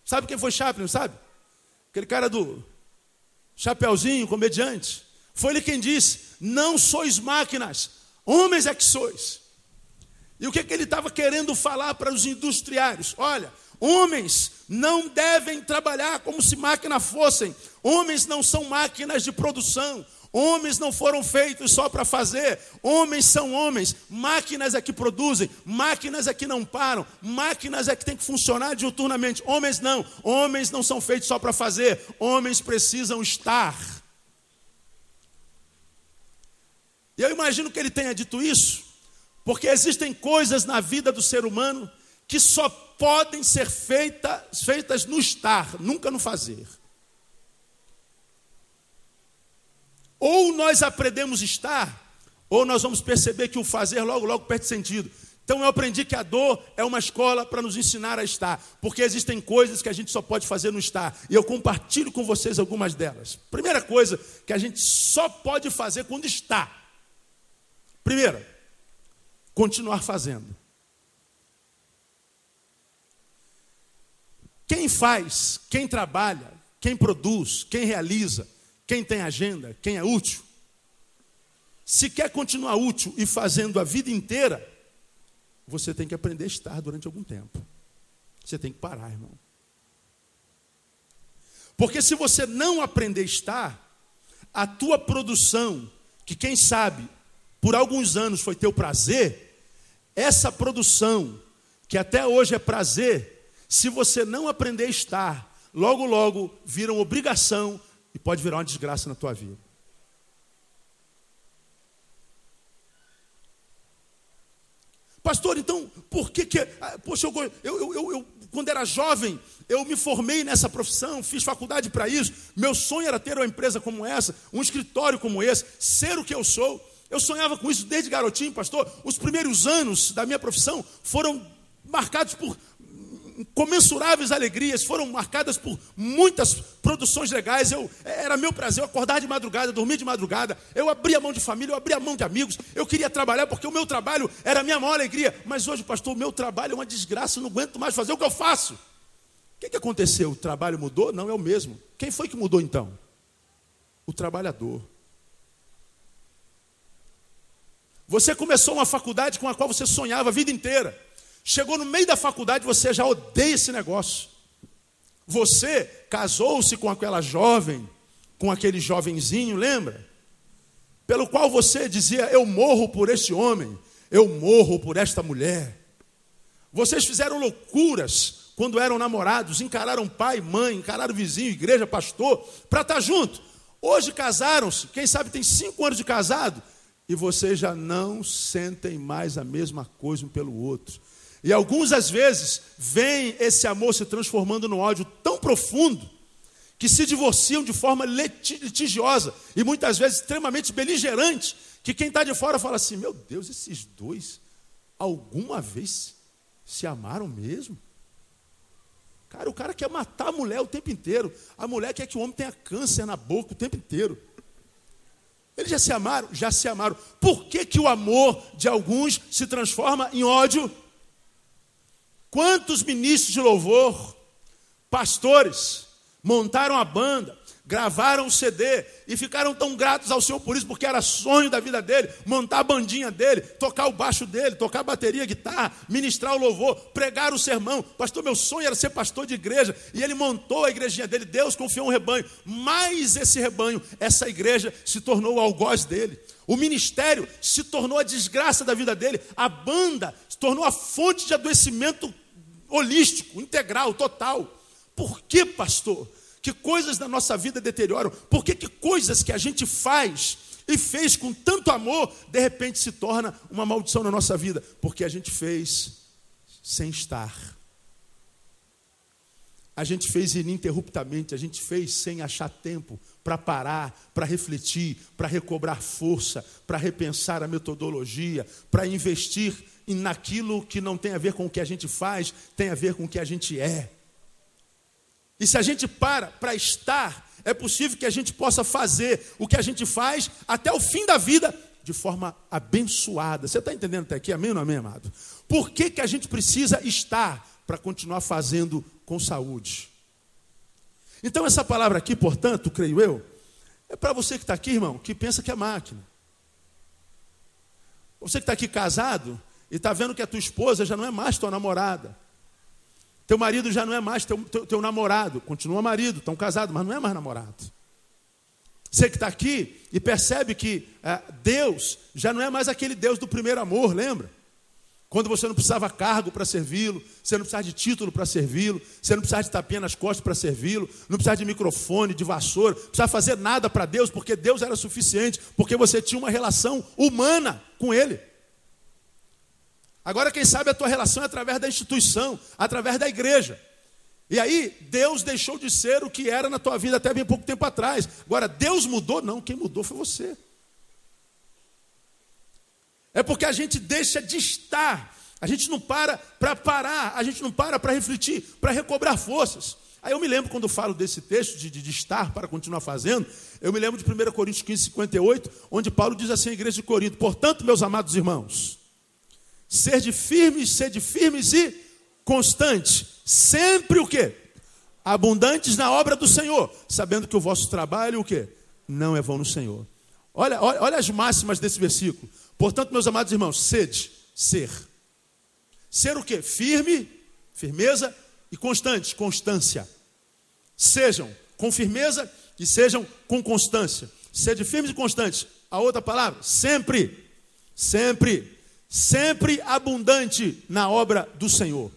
S1: Sabe quem foi Chaplin, sabe? Aquele cara do Chapeuzinho, comediante. Foi ele quem disse: Não sois máquinas, homens é que sois. E o que, que ele estava querendo falar para os industriários? Olha, homens não devem trabalhar como se máquinas fossem. Homens não são máquinas de produção. Homens não foram feitos só para fazer, homens são homens, máquinas é que produzem, máquinas é que não param, máquinas é que tem que funcionar diuturnamente. Homens não, homens não são feitos só para fazer, homens precisam estar. E eu imagino que ele tenha dito isso, porque existem coisas na vida do ser humano que só podem ser feitas, feitas no estar, nunca no fazer. Ou nós aprendemos estar, ou nós vamos perceber que o fazer logo, logo perde sentido. Então eu aprendi que a dor é uma escola para nos ensinar a estar, porque existem coisas que a gente só pode fazer no estar, e eu compartilho com vocês algumas delas. Primeira coisa que a gente só pode fazer quando está. Primeira, continuar fazendo. Quem faz, quem trabalha, quem produz, quem realiza, quem tem agenda, quem é útil. Se quer continuar útil e fazendo a vida inteira, você tem que aprender a estar durante algum tempo. Você tem que parar, irmão. Porque se você não aprender a estar, a tua produção, que quem sabe por alguns anos foi teu prazer, essa produção, que até hoje é prazer, se você não aprender a estar, logo, logo vira uma obrigação e pode virar uma desgraça na tua vida. Pastor, então, por que que. Ah, poxa, eu, eu, eu, eu, quando era jovem, eu me formei nessa profissão, fiz faculdade para isso. Meu sonho era ter uma empresa como essa, um escritório como esse, ser o que eu sou. Eu sonhava com isso desde garotinho, pastor. Os primeiros anos da minha profissão foram marcados por incomensuráveis alegrias, foram marcadas por muitas produções legais. Eu, era meu prazer acordar de madrugada, dormir de madrugada. Eu abria mão de família, eu abria mão de amigos. Eu queria trabalhar porque o meu trabalho era a minha maior alegria. Mas hoje, pastor, o meu trabalho é uma desgraça, eu não aguento mais fazer o que eu faço. O que, que aconteceu? O trabalho mudou? Não é o mesmo. Quem foi que mudou então? O trabalhador. Você começou uma faculdade com a qual você sonhava a vida inteira. Chegou no meio da faculdade, você já odeia esse negócio. Você casou-se com aquela jovem, com aquele jovenzinho, lembra? Pelo qual você dizia: Eu morro por este homem, eu morro por esta mulher. Vocês fizeram loucuras quando eram namorados, encararam pai, mãe, encararam vizinho, igreja, pastor, para estar tá junto. Hoje casaram-se, quem sabe tem cinco anos de casado, e vocês já não sentem mais a mesma coisa um pelo outro. E alguns, às vezes, veem esse amor se transformando num ódio tão profundo que se divorciam de forma litigiosa e muitas vezes extremamente beligerante, que quem está de fora fala assim: meu Deus, esses dois alguma vez se amaram mesmo? Cara, o cara quer matar a mulher o tempo inteiro. A mulher quer que o homem tenha câncer na boca o tempo inteiro. Eles já se amaram? Já se amaram. Por que, que o amor de alguns se transforma em ódio? Quantos ministros de louvor, pastores, montaram a banda, gravaram o CD e ficaram tão gratos ao Senhor por isso, porque era sonho da vida dele, montar a bandinha dele, tocar o baixo dele, tocar a bateria, guitarra, ministrar o louvor, pregar o sermão. Pastor, meu sonho era ser pastor de igreja, e ele montou a igrejinha dele, Deus confiou um rebanho, mas esse rebanho, essa igreja se tornou o algoz dele. O ministério se tornou a desgraça da vida dele, a banda se tornou a fonte de adoecimento holístico, integral, total. Por que, pastor? que coisas da nossa vida deterioram, por que, que coisas que a gente faz e fez com tanto amor, de repente se torna uma maldição na nossa vida? Porque a gente fez sem estar. A gente fez ininterruptamente, a gente fez sem achar tempo para parar, para refletir, para recobrar força, para repensar a metodologia, para investir naquilo que não tem a ver com o que a gente faz, tem a ver com o que a gente é. E se a gente para para estar, é possível que a gente possa fazer o que a gente faz até o fim da vida de forma abençoada. Você está entendendo até aqui? Amém ou não amém, amado? Por que, que a gente precisa estar para continuar fazendo com saúde? Então, essa palavra aqui, portanto, creio eu, é para você que está aqui, irmão, que pensa que é máquina. Você que está aqui casado e está vendo que a tua esposa já não é mais tua namorada. Teu marido já não é mais teu, teu, teu namorado, continua marido, estão casados, mas não é mais namorado. Você que está aqui e percebe que é, Deus já não é mais aquele Deus do primeiro amor, lembra? Quando você não precisava cargo para servi-lo, você não precisava de título para servi-lo, você não precisava de tapinha nas costas para servi-lo, não precisava de microfone, de vassoura, não precisava fazer nada para Deus, porque Deus era suficiente, porque você tinha uma relação humana com Ele. Agora, quem sabe a tua relação é através da instituição, através da igreja. E aí, Deus deixou de ser o que era na tua vida até bem pouco tempo atrás. Agora, Deus mudou? Não, quem mudou foi você. É porque a gente deixa de estar, a gente não para para parar, a gente não para para refletir, para recobrar forças. Aí eu me lembro quando falo desse texto de, de, de, estar para continuar fazendo, eu me lembro de 1 Coríntios 15, 58, onde Paulo diz assim à igreja de Corinto: Portanto, meus amados irmãos, Sede firmes, sede firmes e constantes. Sempre o quê? Abundantes na obra do Senhor, sabendo que o vosso trabalho o quê? Não é vão no Senhor. Olha, olha, olha as máximas desse versículo. Portanto, meus amados irmãos, sede, ser. Ser o quê? Firme, firmeza e constante, constância. Sejam com firmeza e sejam com constância. Sede firmes e constantes. A outra palavra, sempre. Sempre sempre abundante na obra do Senhor.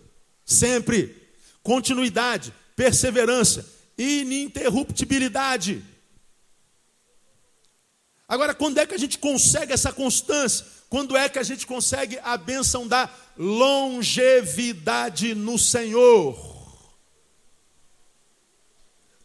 S1: Sempre. Continuidade, perseverança, ininterruptibilidade. Agora, quando é que a gente consegue essa constância? Quando é que a gente consegue a bênção da longevidade no Senhor?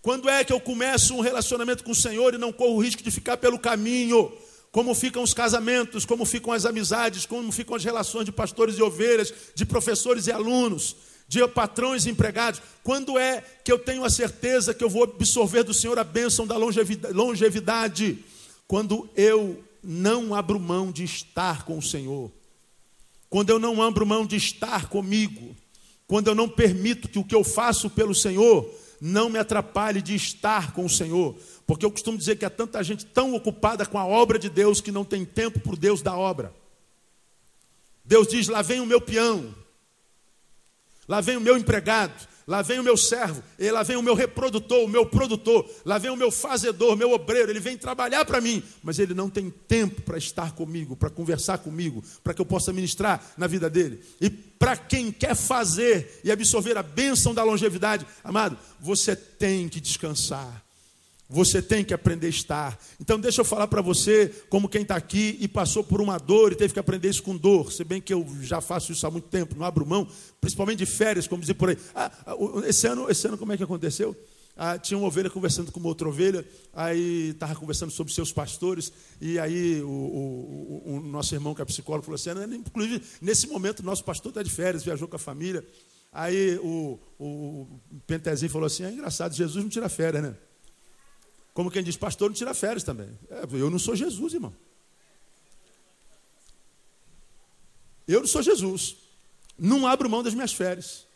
S1: Quando é que eu começo um relacionamento com o Senhor e não corro o risco de ficar pelo caminho? Como ficam os casamentos, como ficam as amizades, como ficam as relações de pastores e ovelhas, de professores e alunos, de patrões e empregados. Quando é que eu tenho a certeza que eu vou absorver do Senhor a bênção da longevidade? Quando eu não abro mão de estar com o Senhor. Quando eu não abro mão de estar comigo. Quando eu não permito que o que eu faço pelo Senhor não me atrapalhe de estar com o Senhor. Porque eu costumo dizer que há tanta gente tão ocupada com a obra de Deus que não tem tempo para o Deus da obra. Deus diz: lá vem o meu peão, lá vem o meu empregado, lá vem o meu servo, e lá vem o meu reprodutor, o meu produtor, lá vem o meu fazedor, meu obreiro, ele vem trabalhar para mim, mas ele não tem tempo para estar comigo, para conversar comigo, para que eu possa ministrar na vida dele. E para quem quer fazer e absorver a bênção da longevidade, amado, você tem que descansar. Você tem que aprender a estar. Então, deixa eu falar para você, como quem está aqui e passou por uma dor e teve que aprender isso com dor. Se bem que eu já faço isso há muito tempo, não abro mão, principalmente de férias, como dizer por aí. Ah, ah esse, ano, esse ano, como é que aconteceu? Ah, tinha uma ovelha conversando com uma outra ovelha, aí estava conversando sobre seus pastores, e aí o, o, o, nosso irmão que é psicólogo falou assim: inclusive, nesse momento, nosso pastor está de férias, viajou com a família. Aí o, o, o Pentezinho falou assim: é engraçado, Jesus não tira férias, né? Como quem diz, pastor não tira férias também. É, eu não sou Jesus, irmão. Eu não sou Jesus. Não abro mão das minhas férias.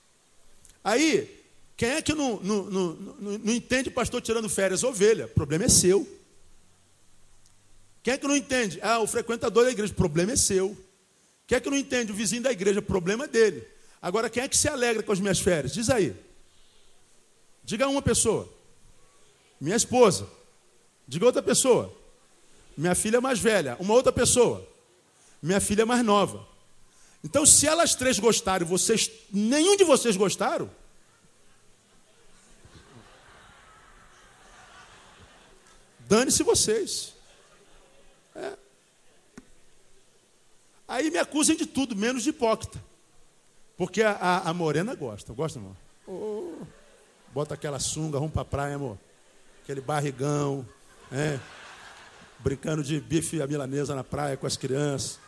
S1: Aí, quem é que não, não, não, não, entende pastor tirando férias? Ovelha. O problema é seu. Quem é que não entende? Ah, o frequentador da igreja. O problema é seu. Quem é que não entende? O vizinho da igreja. O problema é dele. Agora, quem é que se alegra com as minhas férias? Diz aí. Diga uma pessoa. Minha esposa. Diga outra pessoa. Minha filha mais velha. Uma outra pessoa. Minha filha mais nova. Então, se elas três gostaram, vocês, nenhum de vocês gostaram, dane-se vocês. É. Aí me acusem de tudo, menos de hipócrita. Porque a, a, a morena gosta. Gosta, amor? Oh, bota aquela sunga, vamos para a praia, amor aquele barrigão, é, brincando de bife à milanesa na praia com as crianças.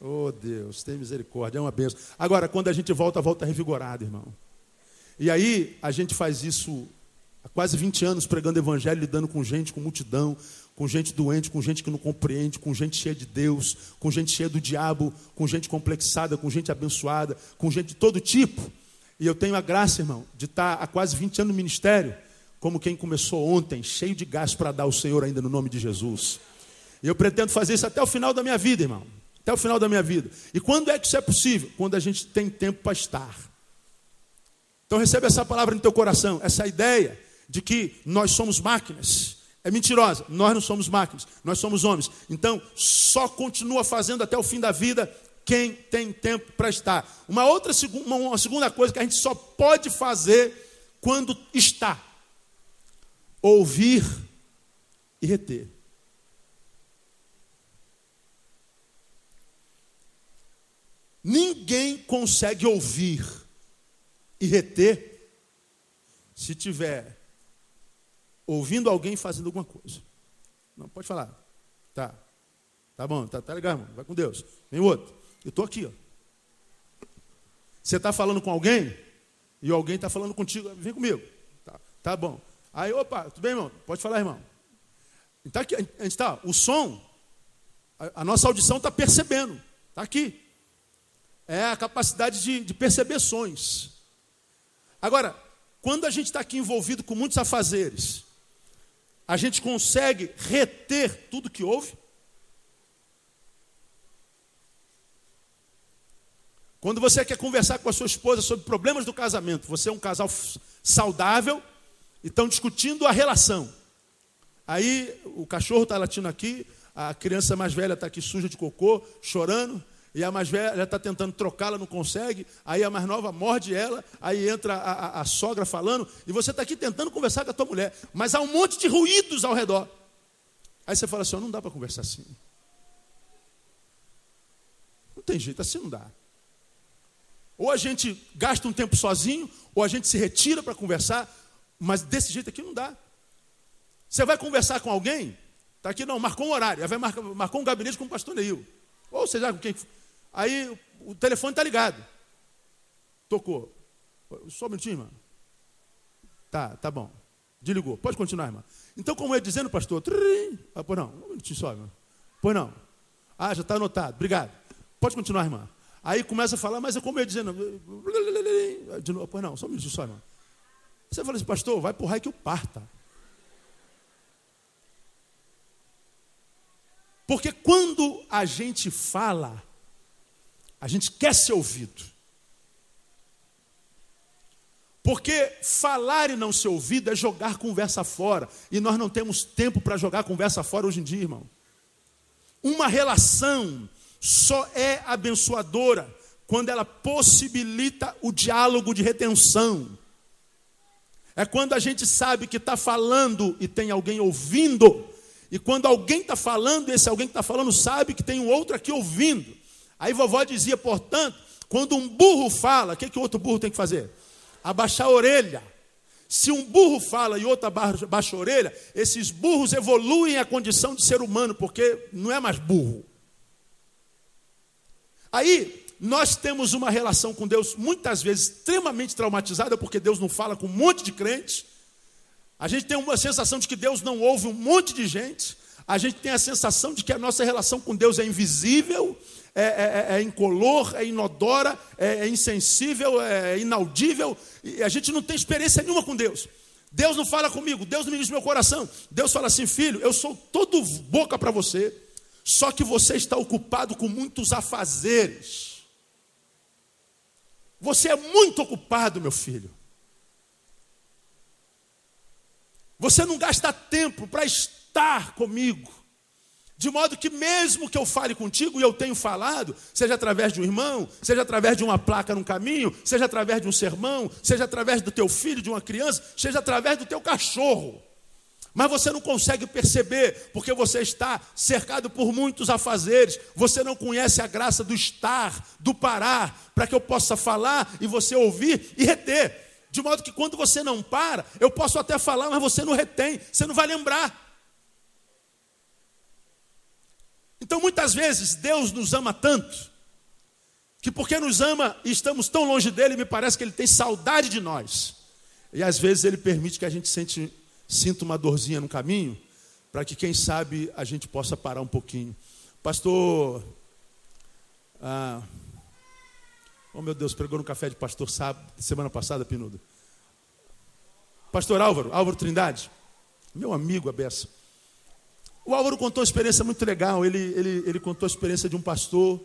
S1: Oh Deus, tem misericórdia, é uma benção. Agora, quando a gente volta, volta revigorado, irmão. E aí, a gente faz isso há quase 20 anos pregando evangelho, lidando com gente, com multidão, com gente doente, com gente que não compreende, com gente cheia de Deus, com gente cheia do diabo, com gente complexada, com gente abençoada, com gente de todo tipo. E eu tenho a graça, irmão, de estar há quase 20 anos no ministério como quem começou ontem, cheio de gás para dar ao Senhor ainda no nome de Jesus. E eu pretendo fazer isso até o final da minha vida, irmão. Até o final da minha vida. E quando é que isso é possível? Quando a gente tem tempo para estar. Então recebe essa palavra no teu coração, essa ideia de que nós somos máquinas. É mentirosa. Nós não somos máquinas, nós somos homens. Então, só continua fazendo até o fim da vida quem tem tempo para estar. Uma outra uma segunda coisa que a gente só pode fazer quando está ouvir e reter. Ninguém consegue ouvir e reter se tiver ouvindo alguém fazendo alguma coisa. Não, pode falar. Tá. Tá bom, tá, tá legal, irmão. Vai com Deus. Vem outro. Eu estou aqui, ó. Você está falando com alguém e alguém está falando contigo. Vem comigo. Tá, tá bom. Aí, opa, tudo bem, irmão? Pode falar, irmão. Então, aqui, a gente está, o som, a, a nossa audição está percebendo, está aqui. É a capacidade de, de perceber sons. Agora, quando a gente está aqui envolvido com muitos afazeres, a gente consegue reter tudo que houve? Quando você quer conversar com a sua esposa sobre problemas do casamento, você é um casal saudável, estão discutindo a relação. Aí o cachorro está latindo aqui, a criança mais velha está aqui suja de cocô, chorando, e a mais velha está tentando trocá-la, não consegue. Aí a mais nova morde ela, aí entra a, a, a sogra falando, e você está aqui tentando conversar com a tua mulher, mas há um monte de ruídos ao redor. Aí você fala assim: não dá para conversar assim. Não tem jeito, assim não dá. Ou a gente gasta um tempo sozinho, ou a gente se retira para conversar, mas desse jeito aqui não dá. Você vai conversar com alguém, está aqui, não, marcou um horário, vai marcar, marcou um gabinete com o pastor Neil. Ou seja, com quem. Aí o telefone está ligado. Tocou. Só um minutinho, irmão. Tá, tá bom. Desligou. Pode continuar, irmão. Então, como eu ia dizendo, pastor, ah, pois não, um minutinho só, irmão. Pois não. Ah, já está anotado. Obrigado. Pode continuar, irmã. Aí começa a falar, mas é como eu ia dizendo. De novo, pois não, só um minutinho só, irmão. Você fala assim, pastor, vai para o raio que eu parta. Porque quando a gente fala, a gente quer ser ouvido. Porque falar e não ser ouvido é jogar conversa fora. E nós não temos tempo para jogar conversa fora hoje em dia, irmão. Uma relação só é abençoadora quando ela possibilita o diálogo de retenção. É quando a gente sabe que está falando e tem alguém ouvindo. E quando alguém está falando, esse alguém que está falando sabe que tem um outro aqui ouvindo. Aí vovó dizia, portanto, quando um burro fala, o que, que o outro burro tem que fazer? Abaixar a orelha. Se um burro fala e outro abaixa a orelha, esses burros evoluem a condição de ser humano, porque não é mais burro. Aí, nós temos uma relação com Deus muitas vezes extremamente traumatizada, porque Deus não fala com um monte de crentes. A gente tem uma sensação de que Deus não ouve um monte de gente. A gente tem a sensação de que a nossa relação com Deus é invisível, é, é, é, é incolor, é inodora, é, é insensível, é inaudível. E a gente não tem experiência nenhuma com Deus. Deus não fala comigo, Deus não me diz meu coração. Deus fala assim, filho, eu sou todo boca para você, só que você está ocupado com muitos afazeres. Você é muito ocupado, meu filho. Você não gasta tempo para estar comigo. De modo que, mesmo que eu fale contigo, e eu tenho falado, seja através de um irmão, seja através de uma placa no caminho, seja através de um sermão, seja através do teu filho, de uma criança, seja através do teu cachorro. Mas você não consegue perceber, porque você está cercado por muitos afazeres, você não conhece a graça do estar, do parar, para que eu possa falar e você ouvir e reter. De modo que quando você não para, eu posso até falar, mas você não retém, você não vai lembrar. Então muitas vezes Deus nos ama tanto, que porque nos ama e estamos tão longe dele, me parece que ele tem saudade de nós. E às vezes ele permite que a gente sente sinta uma dorzinha no caminho, para que, quem sabe, a gente possa parar um pouquinho. Pastor. Ah, oh, meu Deus, pregou no café de pastor sábado, semana passada, Pinudo. Pastor Álvaro, Álvaro Trindade, meu amigo, a beça. O Álvaro contou uma experiência muito legal. Ele, ele, ele contou a experiência de um pastor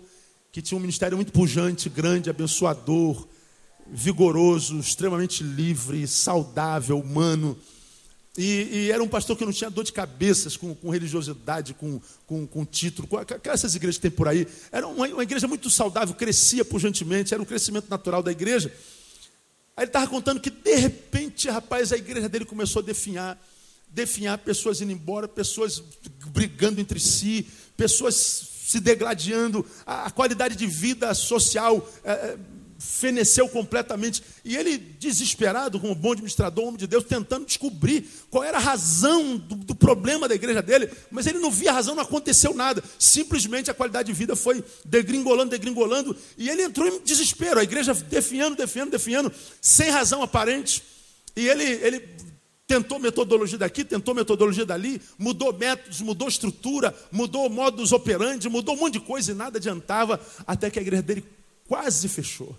S1: que tinha um ministério muito pujante, grande, abençoador, vigoroso, extremamente livre, saudável, humano. E, e, era um pastor que não tinha dor de cabeças com, com religiosidade, com, com, com, título, com essas igrejas que tem por aí. Era uma, uma, igreja muito saudável, crescia pujantemente, era um crescimento natural da igreja. Aí ele estava contando que, de repente, rapaz, a igreja dele começou a definhar, definhar, pessoas indo embora, pessoas brigando entre si, pessoas se degladiando, a, a qualidade de vida social. É, feneceu completamente. E ele, desesperado, como bom administrador, homem de Deus, tentando descobrir qual era a razão do, do, problema da igreja dele, mas ele não via razão, não aconteceu nada. Simplesmente a qualidade de vida foi degringolando, degringolando, e ele entrou em desespero. A igreja definhando, definhando, definhando, sem razão aparente. E ele, ele tentou metodologia daqui, tentou metodologia dali, mudou métodos, mudou estrutura, mudou modus operandi, mudou um monte de coisa e nada adiantava, até que a igreja dele quase fechou.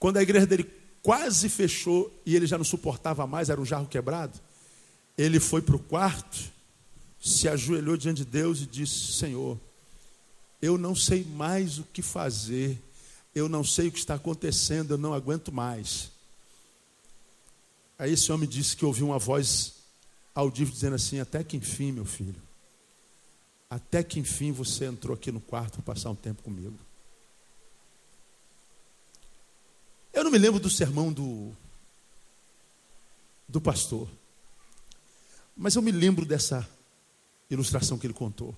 S1: Quando a igreja dele quase fechou e ele já não suportava mais, era um jarro quebrado, ele foi para o quarto, se ajoelhou diante de Deus e disse: Senhor, eu não sei mais o que fazer, eu não sei o que está acontecendo, eu não aguento mais. Aí esse homem disse que ouviu uma voz audível dizendo assim: Até que enfim, meu filho, até que enfim você entrou aqui no quarto para passar um tempo comigo. Eu não me lembro do sermão do, do pastor, mas eu me lembro dessa ilustração que ele contou.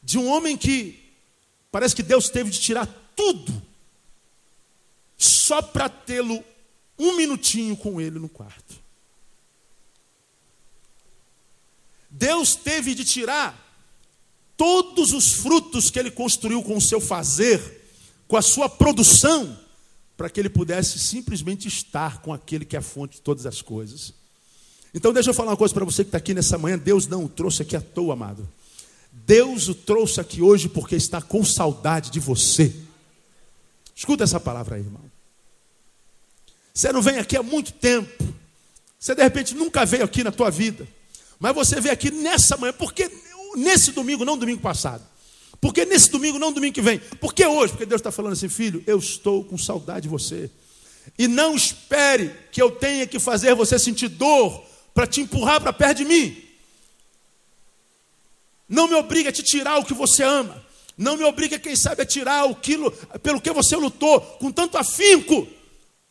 S1: De um homem que parece que Deus teve de tirar tudo, só para tê-lo um minutinho com ele no quarto. Deus teve de tirar todos os frutos que ele construiu com o seu fazer com a sua produção, para que ele pudesse simplesmente estar com aquele que é a fonte de todas as coisas. Então, deixa eu falar uma coisa para você que está aqui nessa manhã: Deus não o trouxe aqui à toa, amado. Deus o trouxe aqui hoje porque está com saudade de você. Escuta essa palavra aí, irmão. Você não vem aqui há muito tempo. Você de repente nunca veio aqui na tua vida. Mas você veio aqui nessa manhã, porque nesse domingo, não domingo passado. Por que nesse domingo, não domingo que vem? Por que hoje? Porque Deus está falando assim, filho, eu estou com saudade de você. E não espere que eu tenha que fazer você sentir dor para te empurrar para perto de mim. Não me obrigue a te tirar o que você ama. Não me obrigue, quem sabe, a tirar o quilo pelo que você lutou com tanto afinco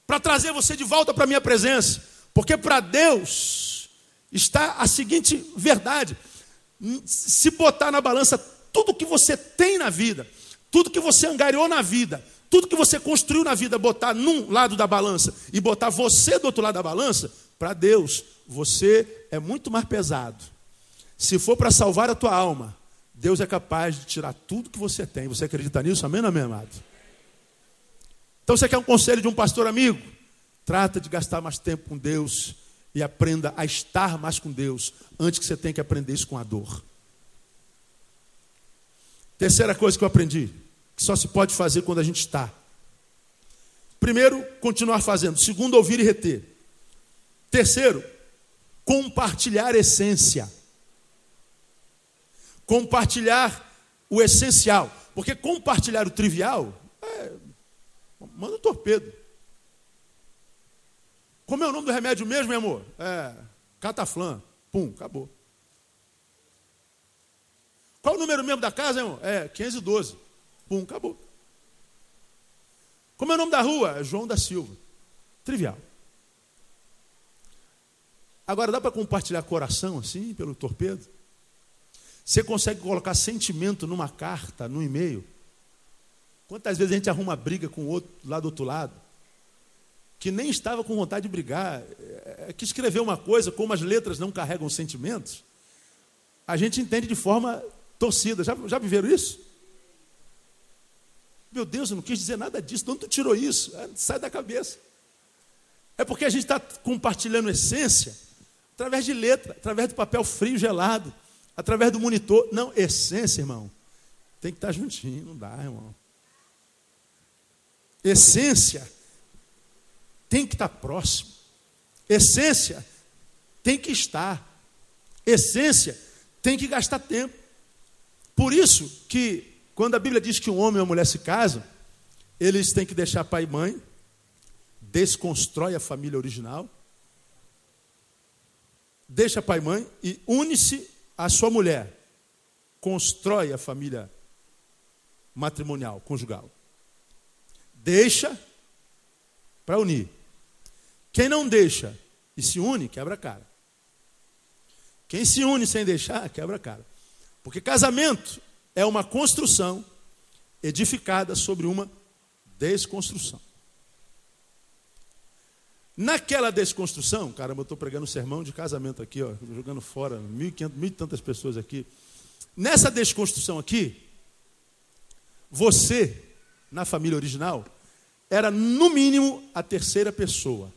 S1: para trazer você de volta para a minha presença. Porque para Deus está a seguinte verdade: se botar na balança tudo que você tem na vida, tudo que você angariou na vida, tudo que você construiu na vida, botar num lado da balança e botar você do outro lado da balança, para Deus, você é muito mais pesado. Se for para salvar a tua alma, Deus é capaz de tirar tudo que você tem. Você acredita nisso? Amém, amém, amado? Então você quer um conselho de um pastor amigo? Trata de gastar mais tempo com Deus e aprenda a estar mais com Deus antes que você tenha que aprender isso com a dor. Terceira coisa que eu aprendi, que só se pode fazer quando a gente está. Primeiro, continuar fazendo. Segundo, ouvir e reter. Terceiro, compartilhar essência. Compartilhar o essencial. Porque compartilhar o trivial é, manda um torpedo. Como é o nome do remédio mesmo, meu amor? É, cataflã. Pum, acabou. Qual o número mesmo da casa, irmão? É 512. Pum, acabou. Como é o nome da rua? É João da Silva. Trivial. Agora dá para compartilhar coração assim, pelo torpedo? Você consegue colocar sentimento numa carta, num e-mail? Quantas vezes a gente arruma briga com o outro lá do outro lado? Que nem estava com vontade de brigar, é, é que escreveu uma coisa, como as letras não carregam sentimentos, a gente entende de forma torcida. Já, já viveram isso? Meu Deus, eu não quis dizer nada disso. De onde tu tirou isso? É, sai da cabeça. É porque a gente está compartilhando essência através de letra, através do papel frio, gelado, através do monitor. Não, essência, irmão. Tem que estar juntinho, não dá, irmão. Essência tem que estar próximo. Essência tem que estar. Essência tem que gastar tempo. Por isso que quando a Bíblia diz que um homem e uma mulher se casam, eles têm que deixar pai e mãe, desconstrói a família original, deixa pai e mãe e une-se à sua mulher, constrói a família matrimonial, conjugal. Deixa para unir. Quem não deixa e se une, quebra a cara. Quem se une sem deixar, quebra a cara. Porque casamento é uma construção edificada sobre uma desconstrução. Naquela desconstrução, caramba, eu estou pregando um sermão de casamento aqui, ó, jogando fora mil e, mil e tantas pessoas aqui. Nessa desconstrução aqui, você, na família original, era no mínimo a terceira pessoa.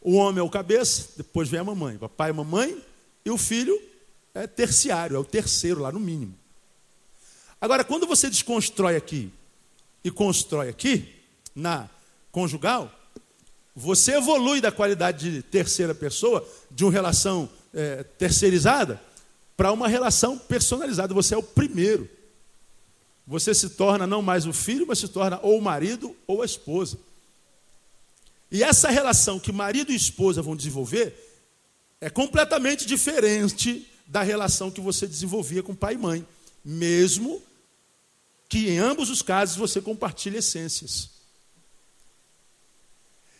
S1: O homem é o cabeça, depois vem a mamãe, papai e mamãe, e o filho é terciário, é o terceiro lá no mínimo. Agora, quando você desconstrói aqui e constrói aqui, na conjugal, você evolui da qualidade de terceira pessoa, de uma relação é, terceirizada, para uma relação personalizada. Você é o primeiro. Você se torna não mais o filho, mas se torna ou o marido ou a esposa. E essa relação que marido e esposa vão desenvolver é completamente diferente da relação que você desenvolvia com pai e mãe, mesmo que em ambos os casos você compartilhe essências.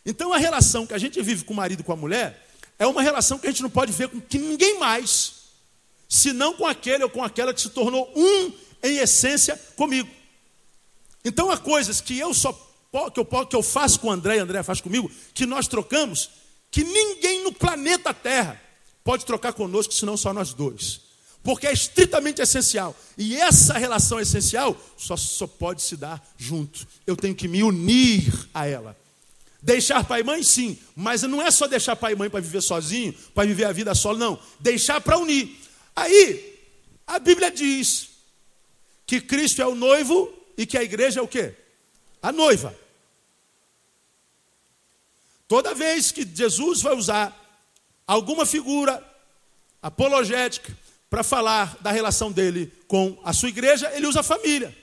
S1: Então a relação que a gente vive com o marido e com a mulher é uma relação que a gente não pode ver com que ninguém mais, senão com aquele ou com aquela que se tornou um em essência comigo. Então há coisas que eu só que eu, que eu faço com o André e André faz comigo, que nós trocamos, que ninguém no planeta Terra pode trocar conosco, senão só nós dois. Porque é estritamente essencial. E essa relação essencial só, só pode se dar junto. Eu tenho que me unir a ela. Deixar pai e mãe, sim, mas não é só deixar pai e mãe para viver sozinho, para viver a vida solo, não. Deixar para unir. Aí, a Bíblia diz que Cristo é o noivo e que a igreja é o quê? A noiva. Toda vez que Jesus vai usar alguma figura apologética para falar da relação dele com a sua igreja, ele usa a família.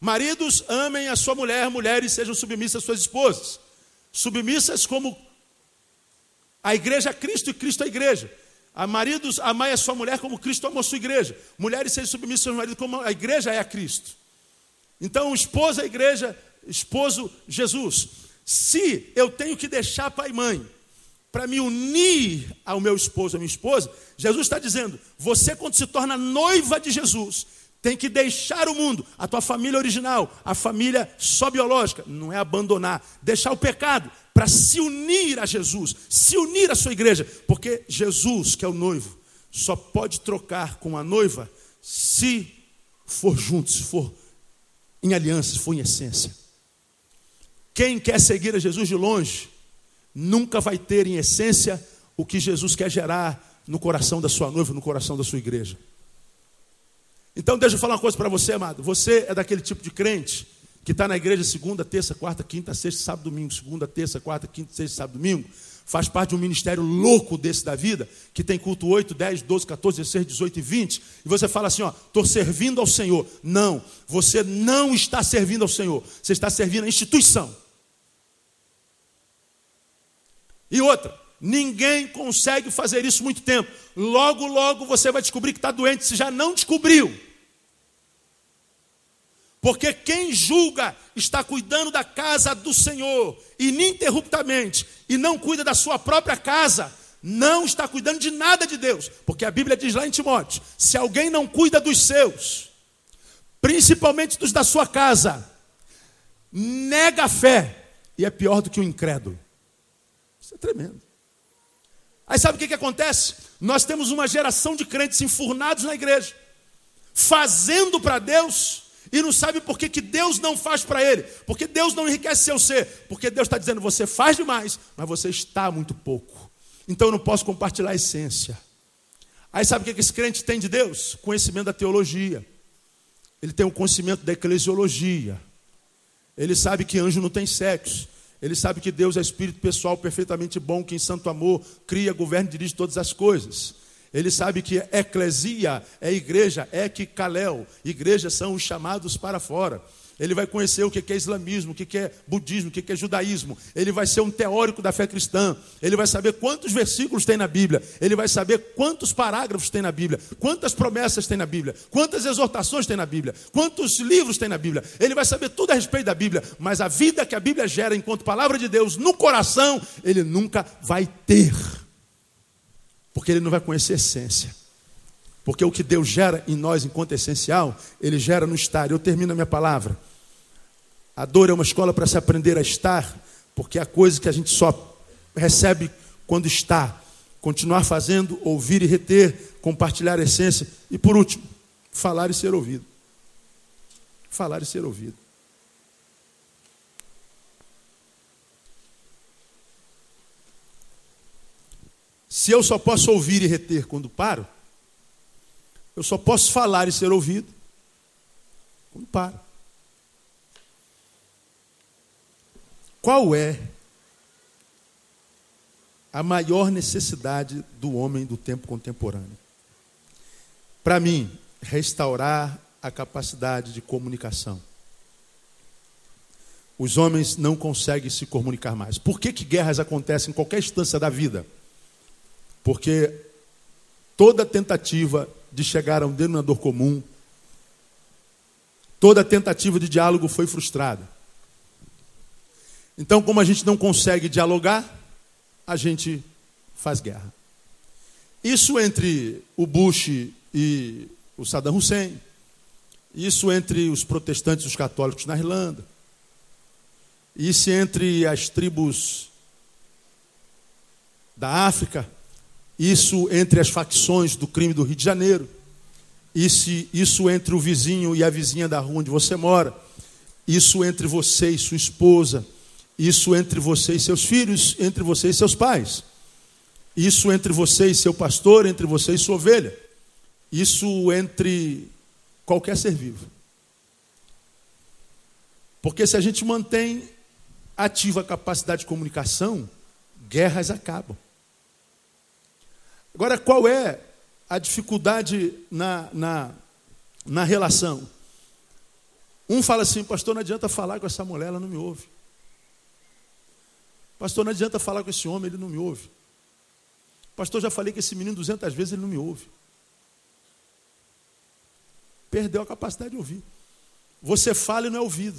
S1: Maridos, amem a sua mulher, mulheres sejam submissas às suas esposas. Submissas como a igreja a Cristo e Cristo a igreja. A maridos, amai a sua mulher como Cristo amou a sua igreja. Mulheres sejam submissas aos maridos como a igreja é a Cristo. Então, esposa a igreja, esposo Jesus. Se eu tenho que deixar pai e mãe para me unir ao meu esposo, à minha esposa, Jesus está dizendo: você, quando se torna noiva de Jesus, tem que deixar o mundo, a tua família original, a família só biológica, não é abandonar, deixar o pecado para se unir a Jesus, se unir à sua igreja, porque Jesus, que é o noivo, só pode trocar com a noiva se for junto, se for em aliança, se for em essência. Quem quer seguir a Jesus de longe, nunca vai ter em essência o que Jesus quer gerar no coração da sua noiva, no coração da sua igreja. Então, deixa eu falar uma coisa para você, amado. Você é daquele tipo de crente que está na igreja segunda, terça, quarta, quinta, sexta, sábado, domingo. Segunda, terça, quarta, quinta, sexta, sábado, domingo. Faz parte de um ministério louco desse da vida, que tem culto 8, 10, 12, 14, 16, 18 e 20. E você fala assim: ó, estou servindo ao Senhor. Não, você não está servindo ao Senhor. Você está servindo à instituição. E outra, ninguém consegue fazer isso muito tempo. Logo, logo você vai descobrir que está doente, se já não descobriu. Porque quem julga está cuidando da casa do Senhor ininterruptamente e não cuida da sua própria casa, não está cuidando de nada de Deus. Porque a Bíblia diz lá em Timóteo: se alguém não cuida dos seus, principalmente dos da sua casa, nega a fé e é pior do que o incrédulo. Isso é tremendo. Aí sabe o que, que acontece? Nós temos uma geração de crentes enfurnados na igreja, fazendo para Deus e não sabe por que, que Deus não faz para ele. Porque Deus não enriquece seu ser. Porque Deus está dizendo, você faz demais, mas você está muito pouco. Então eu não posso compartilhar a essência. Aí sabe o que, que esse crente tem de Deus? Conhecimento da teologia. Ele tem o um conhecimento da eclesiologia. Ele sabe que anjo não tem sexo. Ele sabe que Deus é espírito pessoal perfeitamente bom, que em santo amor cria, governa e dirige todas as coisas. Ele sabe que eclesia é igreja, equikalel, igrejas são os chamados para fora. Ele vai conhecer o que é islamismo, o que é budismo, o que é judaísmo. Ele vai ser um teórico da fé cristã. Ele vai saber quantos versículos tem na Bíblia. Ele vai saber quantos parágrafos tem na Bíblia. Quantas promessas tem na Bíblia. Quantas exortações tem na Bíblia. Quantos livros tem na Bíblia. Ele vai saber tudo a respeito da Bíblia. Mas a vida que a Bíblia gera enquanto palavra de Deus no coração, ele nunca vai ter. Porque ele não vai conhecer a essência. Porque o que Deus gera em nós enquanto essencial, Ele gera no estar. Eu termino a minha palavra. A dor é uma escola para se aprender a estar, porque é a coisa que a gente só recebe quando está. Continuar fazendo, ouvir e reter, compartilhar a essência. E por último, falar e ser ouvido. Falar e ser ouvido. Se eu só posso ouvir e reter quando paro, eu só posso falar e ser ouvido quando paro. Qual é a maior necessidade do homem do tempo contemporâneo? Para mim, restaurar a capacidade de comunicação. Os homens não conseguem se comunicar mais. Por que, que guerras acontecem em qualquer instância da vida? Porque toda tentativa de chegar a um denominador comum, toda tentativa de diálogo foi frustrada. Então, como a gente não consegue dialogar, a gente faz guerra. Isso entre o Bush e o Saddam Hussein, isso entre os protestantes e os católicos na Irlanda, isso entre as tribos da África, isso entre as facções do crime do Rio de Janeiro, isso, isso entre o vizinho e a vizinha da rua onde você mora, isso entre você e sua esposa, isso entre você e seus filhos, entre você e seus pais, isso entre você e seu pastor, entre você e sua ovelha, isso entre qualquer ser vivo. Porque se a gente mantém ativa a capacidade de comunicação, guerras acabam. Agora, qual é a dificuldade na, na, na relação. Um fala assim, pastor, não adianta falar com essa mulher, ela não me ouve. Pastor, não adianta falar com esse homem, ele não me ouve. Pastor, já falei que esse menino 200 vezes, ele não me ouve. Perdeu a capacidade de ouvir. Você fala e não é ouvido.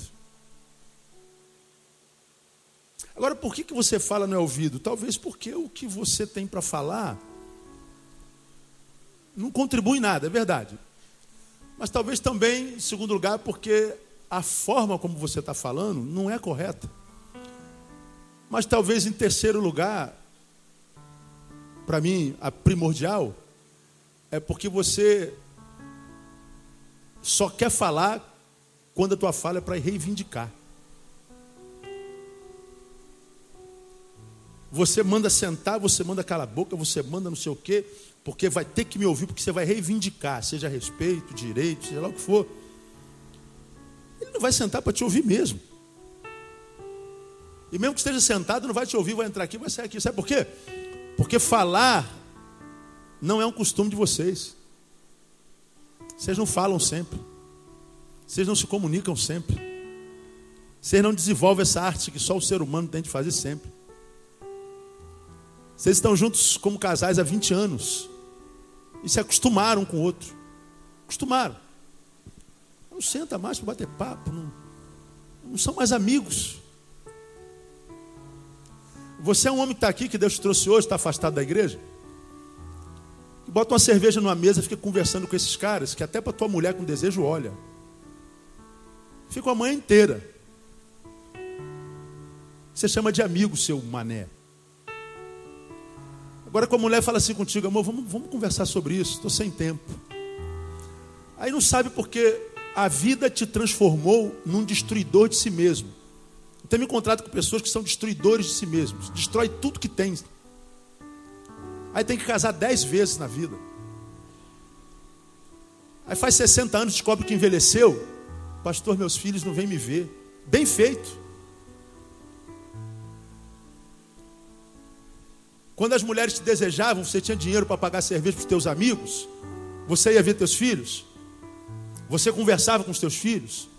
S1: Agora, por que, que você fala e não é ouvido? Talvez porque o que você tem para falar não contribui em nada, é verdade. Mas talvez também, em segundo lugar, porque a forma como você está falando não é correta. Mas talvez em terceiro lugar, para mim, a primordial, é porque você só quer falar quando a tua fala é para reivindicar. Você manda sentar, você manda calar a boca, você manda não sei o quê, porque vai ter que me ouvir, porque você vai reivindicar, seja respeito, direito, seja lá o que for. Ele não vai sentar para te ouvir mesmo. E mesmo que esteja sentado, não vai te ouvir, vai entrar aqui, vai sair aqui. Sabe por quê? Porque falar não é um costume de vocês. Vocês não falam sempre. Vocês não se comunicam sempre. Vocês não desenvolvem essa arte que só o ser humano tem de fazer sempre. Vocês estão juntos como casais há 20 anos. E se acostumaram um com o outro. Acostumaram. Não senta mais para bater papo. Não, não são mais amigos. Você é um homem que está aqui, que Deus te trouxe hoje, está afastado da igreja. Bota uma cerveja numa mesa, fica conversando com esses caras, que até para tua mulher com desejo olha. Fica a manhã inteira. Você chama de amigo seu mané. Agora, quando a mulher fala assim contigo, amor, vamos, vamos conversar sobre isso, estou sem tempo. Aí não sabe porque a vida te transformou num destruidor de si mesmo. Eu tenho me encontrado com pessoas que são destruidores de si mesmos, destrói tudo que tem. Aí tem que casar dez vezes na vida. Aí faz 60 anos, descobre que envelheceu. Pastor, meus filhos não vêm me ver. Bem feito. Quando as mulheres te desejavam, você tinha dinheiro para pagar cerveja para os teus amigos, você ia ver teus filhos, você conversava com os teus filhos,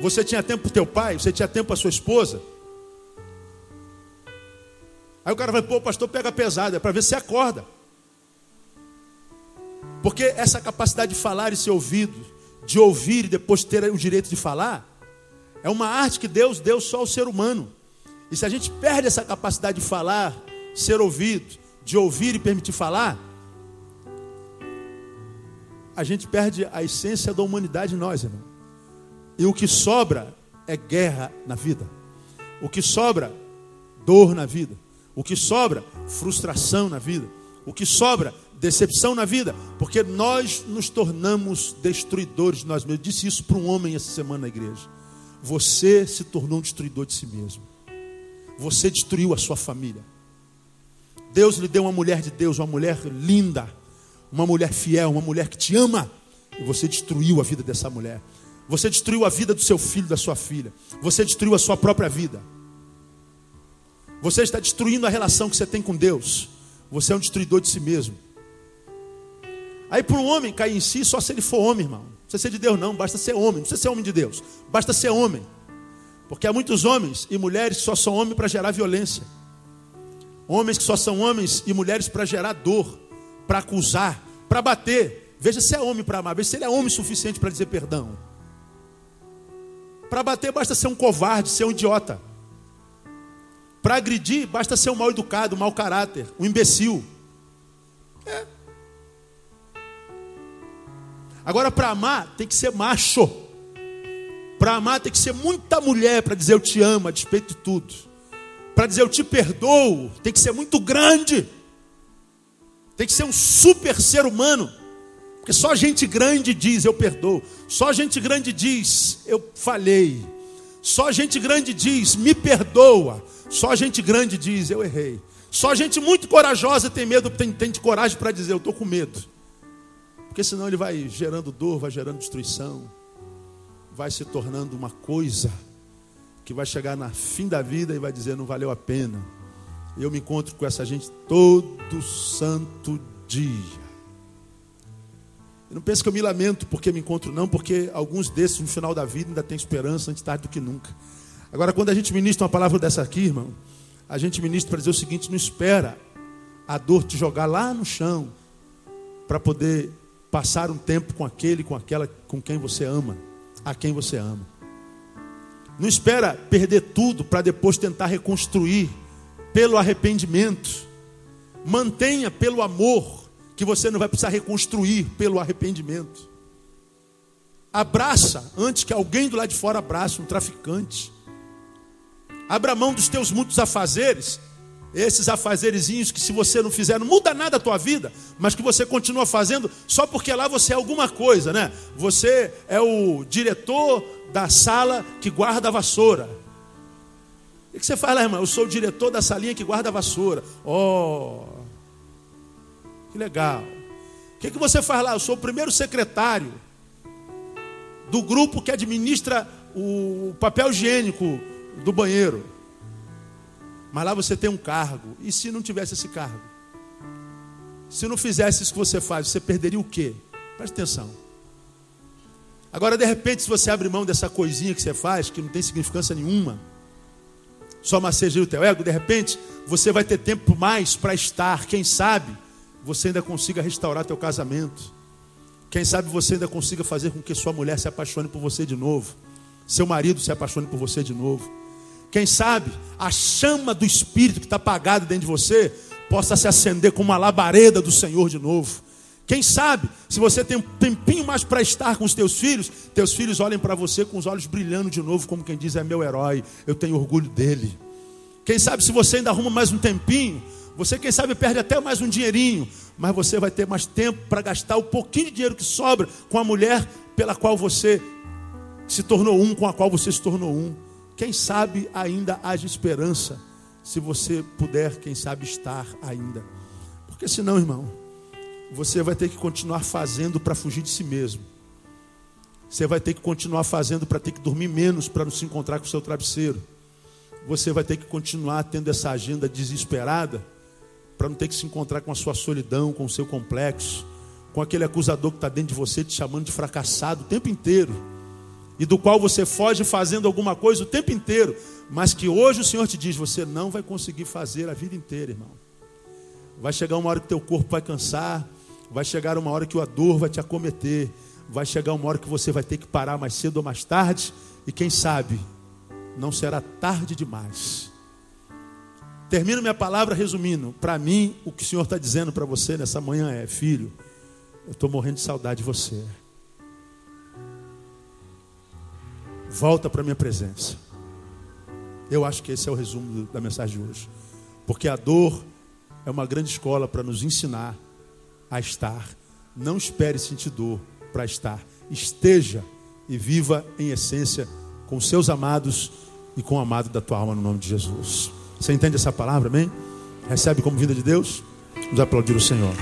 S1: você tinha tempo para o teu pai, você tinha tempo para sua esposa. Aí o cara vai, pô, pastor, pega pesado, é para ver se acorda. Porque essa capacidade de falar e ser ouvido, de ouvir e depois ter o direito de falar, é uma arte que Deus deu só ao ser humano. E se a gente perde essa capacidade de falar ser ouvido, de ouvir e permitir falar, a gente perde a essência da humanidade em nós, irmão. E o que sobra é guerra na vida. O que sobra, dor na vida. O que sobra, frustração na vida. O que sobra, decepção na vida. Porque nós nos tornamos destruidores de nós mesmos. Eu disse isso para um homem essa semana na igreja. Você se tornou um destruidor de si mesmo. Você destruiu a sua família. Deus lhe deu uma mulher de Deus, uma mulher linda, uma mulher fiel, uma mulher que te ama, e você destruiu a vida dessa mulher. Você destruiu a vida do seu filho, da sua filha. Você destruiu a sua própria vida. Você está destruindo a relação que você tem com Deus. Você é um destruidor de si mesmo. Aí para um homem cair em si, só se ele for homem, irmão. Não precisa ser de Deus, não. Basta ser homem. Não precisa ser homem de Deus. Basta ser homem. Porque há muitos homens e mulheres que só são homens para gerar violência. Homens que só são homens e mulheres para gerar dor, para acusar, para bater. Veja se é homem para amar, veja se ele é homem suficiente para dizer perdão. Para bater basta ser um covarde, ser um idiota. Para agredir basta ser um mal educado, um mau caráter, um imbecil. É. Agora para amar tem que ser macho. Para amar tem que ser muita mulher para dizer eu te amo a despeito de tudo para dizer eu te perdoo, tem que ser muito grande. Tem que ser um super ser humano. Porque só gente grande diz eu perdoo. Só gente grande diz eu falhei. Só gente grande diz me perdoa. Só gente grande diz eu errei. Só gente muito corajosa tem medo, tem, tem coragem para dizer eu estou com medo. Porque senão ele vai gerando dor, vai gerando destruição, vai se tornando uma coisa que vai chegar na fim da vida e vai dizer não valeu a pena. Eu me encontro com essa gente todo santo dia. Eu não pense que eu me lamento porque me encontro, não, porque alguns desses no final da vida ainda tem esperança antes tarde do que nunca. Agora, quando a gente ministra uma palavra dessa aqui, irmão, a gente ministra para dizer o seguinte: não espera a dor te jogar lá no chão para poder passar um tempo com aquele, com aquela, com quem você ama, a quem você ama. Não espera perder tudo para depois tentar reconstruir pelo arrependimento. Mantenha pelo amor que você não vai precisar reconstruir pelo arrependimento. Abraça antes que alguém do lado de fora abrace um traficante. Abra mão dos teus muitos afazeres, esses afazerezinhos que se você não fizer não muda nada a tua vida, mas que você continua fazendo só porque lá você é alguma coisa, né? Você é o diretor da sala que guarda a vassoura. O que você faz lá, irmão? Eu sou o diretor da salinha que guarda a vassoura. Oh, que legal. O que, que você faz lá? Eu sou o primeiro secretário do grupo que administra o papel higiênico do banheiro. Mas lá você tem um cargo. E se não tivesse esse cargo? Se não fizesse isso que você faz, você perderia o quê? Preste atenção. Agora, de repente, se você abre mão dessa coisinha que você faz, que não tem significância nenhuma, só massageia o teu ego, de repente, você vai ter tempo mais para estar, quem sabe, você ainda consiga restaurar teu casamento. Quem sabe você ainda consiga fazer com que sua mulher se apaixone por você de novo. Seu marido se apaixone por você de novo. Quem sabe a chama do Espírito que está apagada dentro de você possa se acender como uma labareda do Senhor de novo. Quem sabe, se você tem um tempinho mais para estar com os teus filhos, teus filhos olhem para você com os olhos brilhando de novo, como quem diz: é meu herói, eu tenho orgulho dele. Quem sabe, se você ainda arruma mais um tempinho, você, quem sabe, perde até mais um dinheirinho, mas você vai ter mais tempo para gastar o pouquinho de dinheiro que sobra com a mulher pela qual você se tornou um, com a qual você se tornou um. Quem sabe ainda haja esperança, se você puder, quem sabe, estar ainda. Porque senão, irmão, você vai ter que continuar fazendo para fugir de si mesmo. Você vai ter que continuar fazendo para ter que dormir menos para não se encontrar com o seu travesseiro. Você vai ter que continuar tendo essa agenda desesperada para não ter que se encontrar com a sua solidão, com o seu complexo, com aquele acusador que está dentro de você te chamando de fracassado o tempo inteiro, e do qual você foge fazendo alguma coisa o tempo inteiro, mas que hoje o Senhor te diz: você não vai conseguir fazer a vida inteira, irmão. Vai chegar uma hora que teu corpo vai cansar, vai chegar uma hora que a dor vai te acometer, vai chegar uma hora que você vai ter que parar mais cedo ou mais tarde, e quem sabe, não será tarde demais Termino minha palavra resumindo. Para mim, o que o Senhor está dizendo para você nessa manhã é: Filho, eu estou morrendo de saudade de você. Volta para a minha presença. Eu acho que esse é o resumo da mensagem de hoje. Porque a dor é uma grande escola para nos ensinar a estar. Não espere sentir dor para estar. Esteja e viva em essência com seus amados e com o amado da tua alma no nome de Jesus. Você entende essa palavra, amém? Recebe como vida de Deus? Vamos aplaudir o Senhor.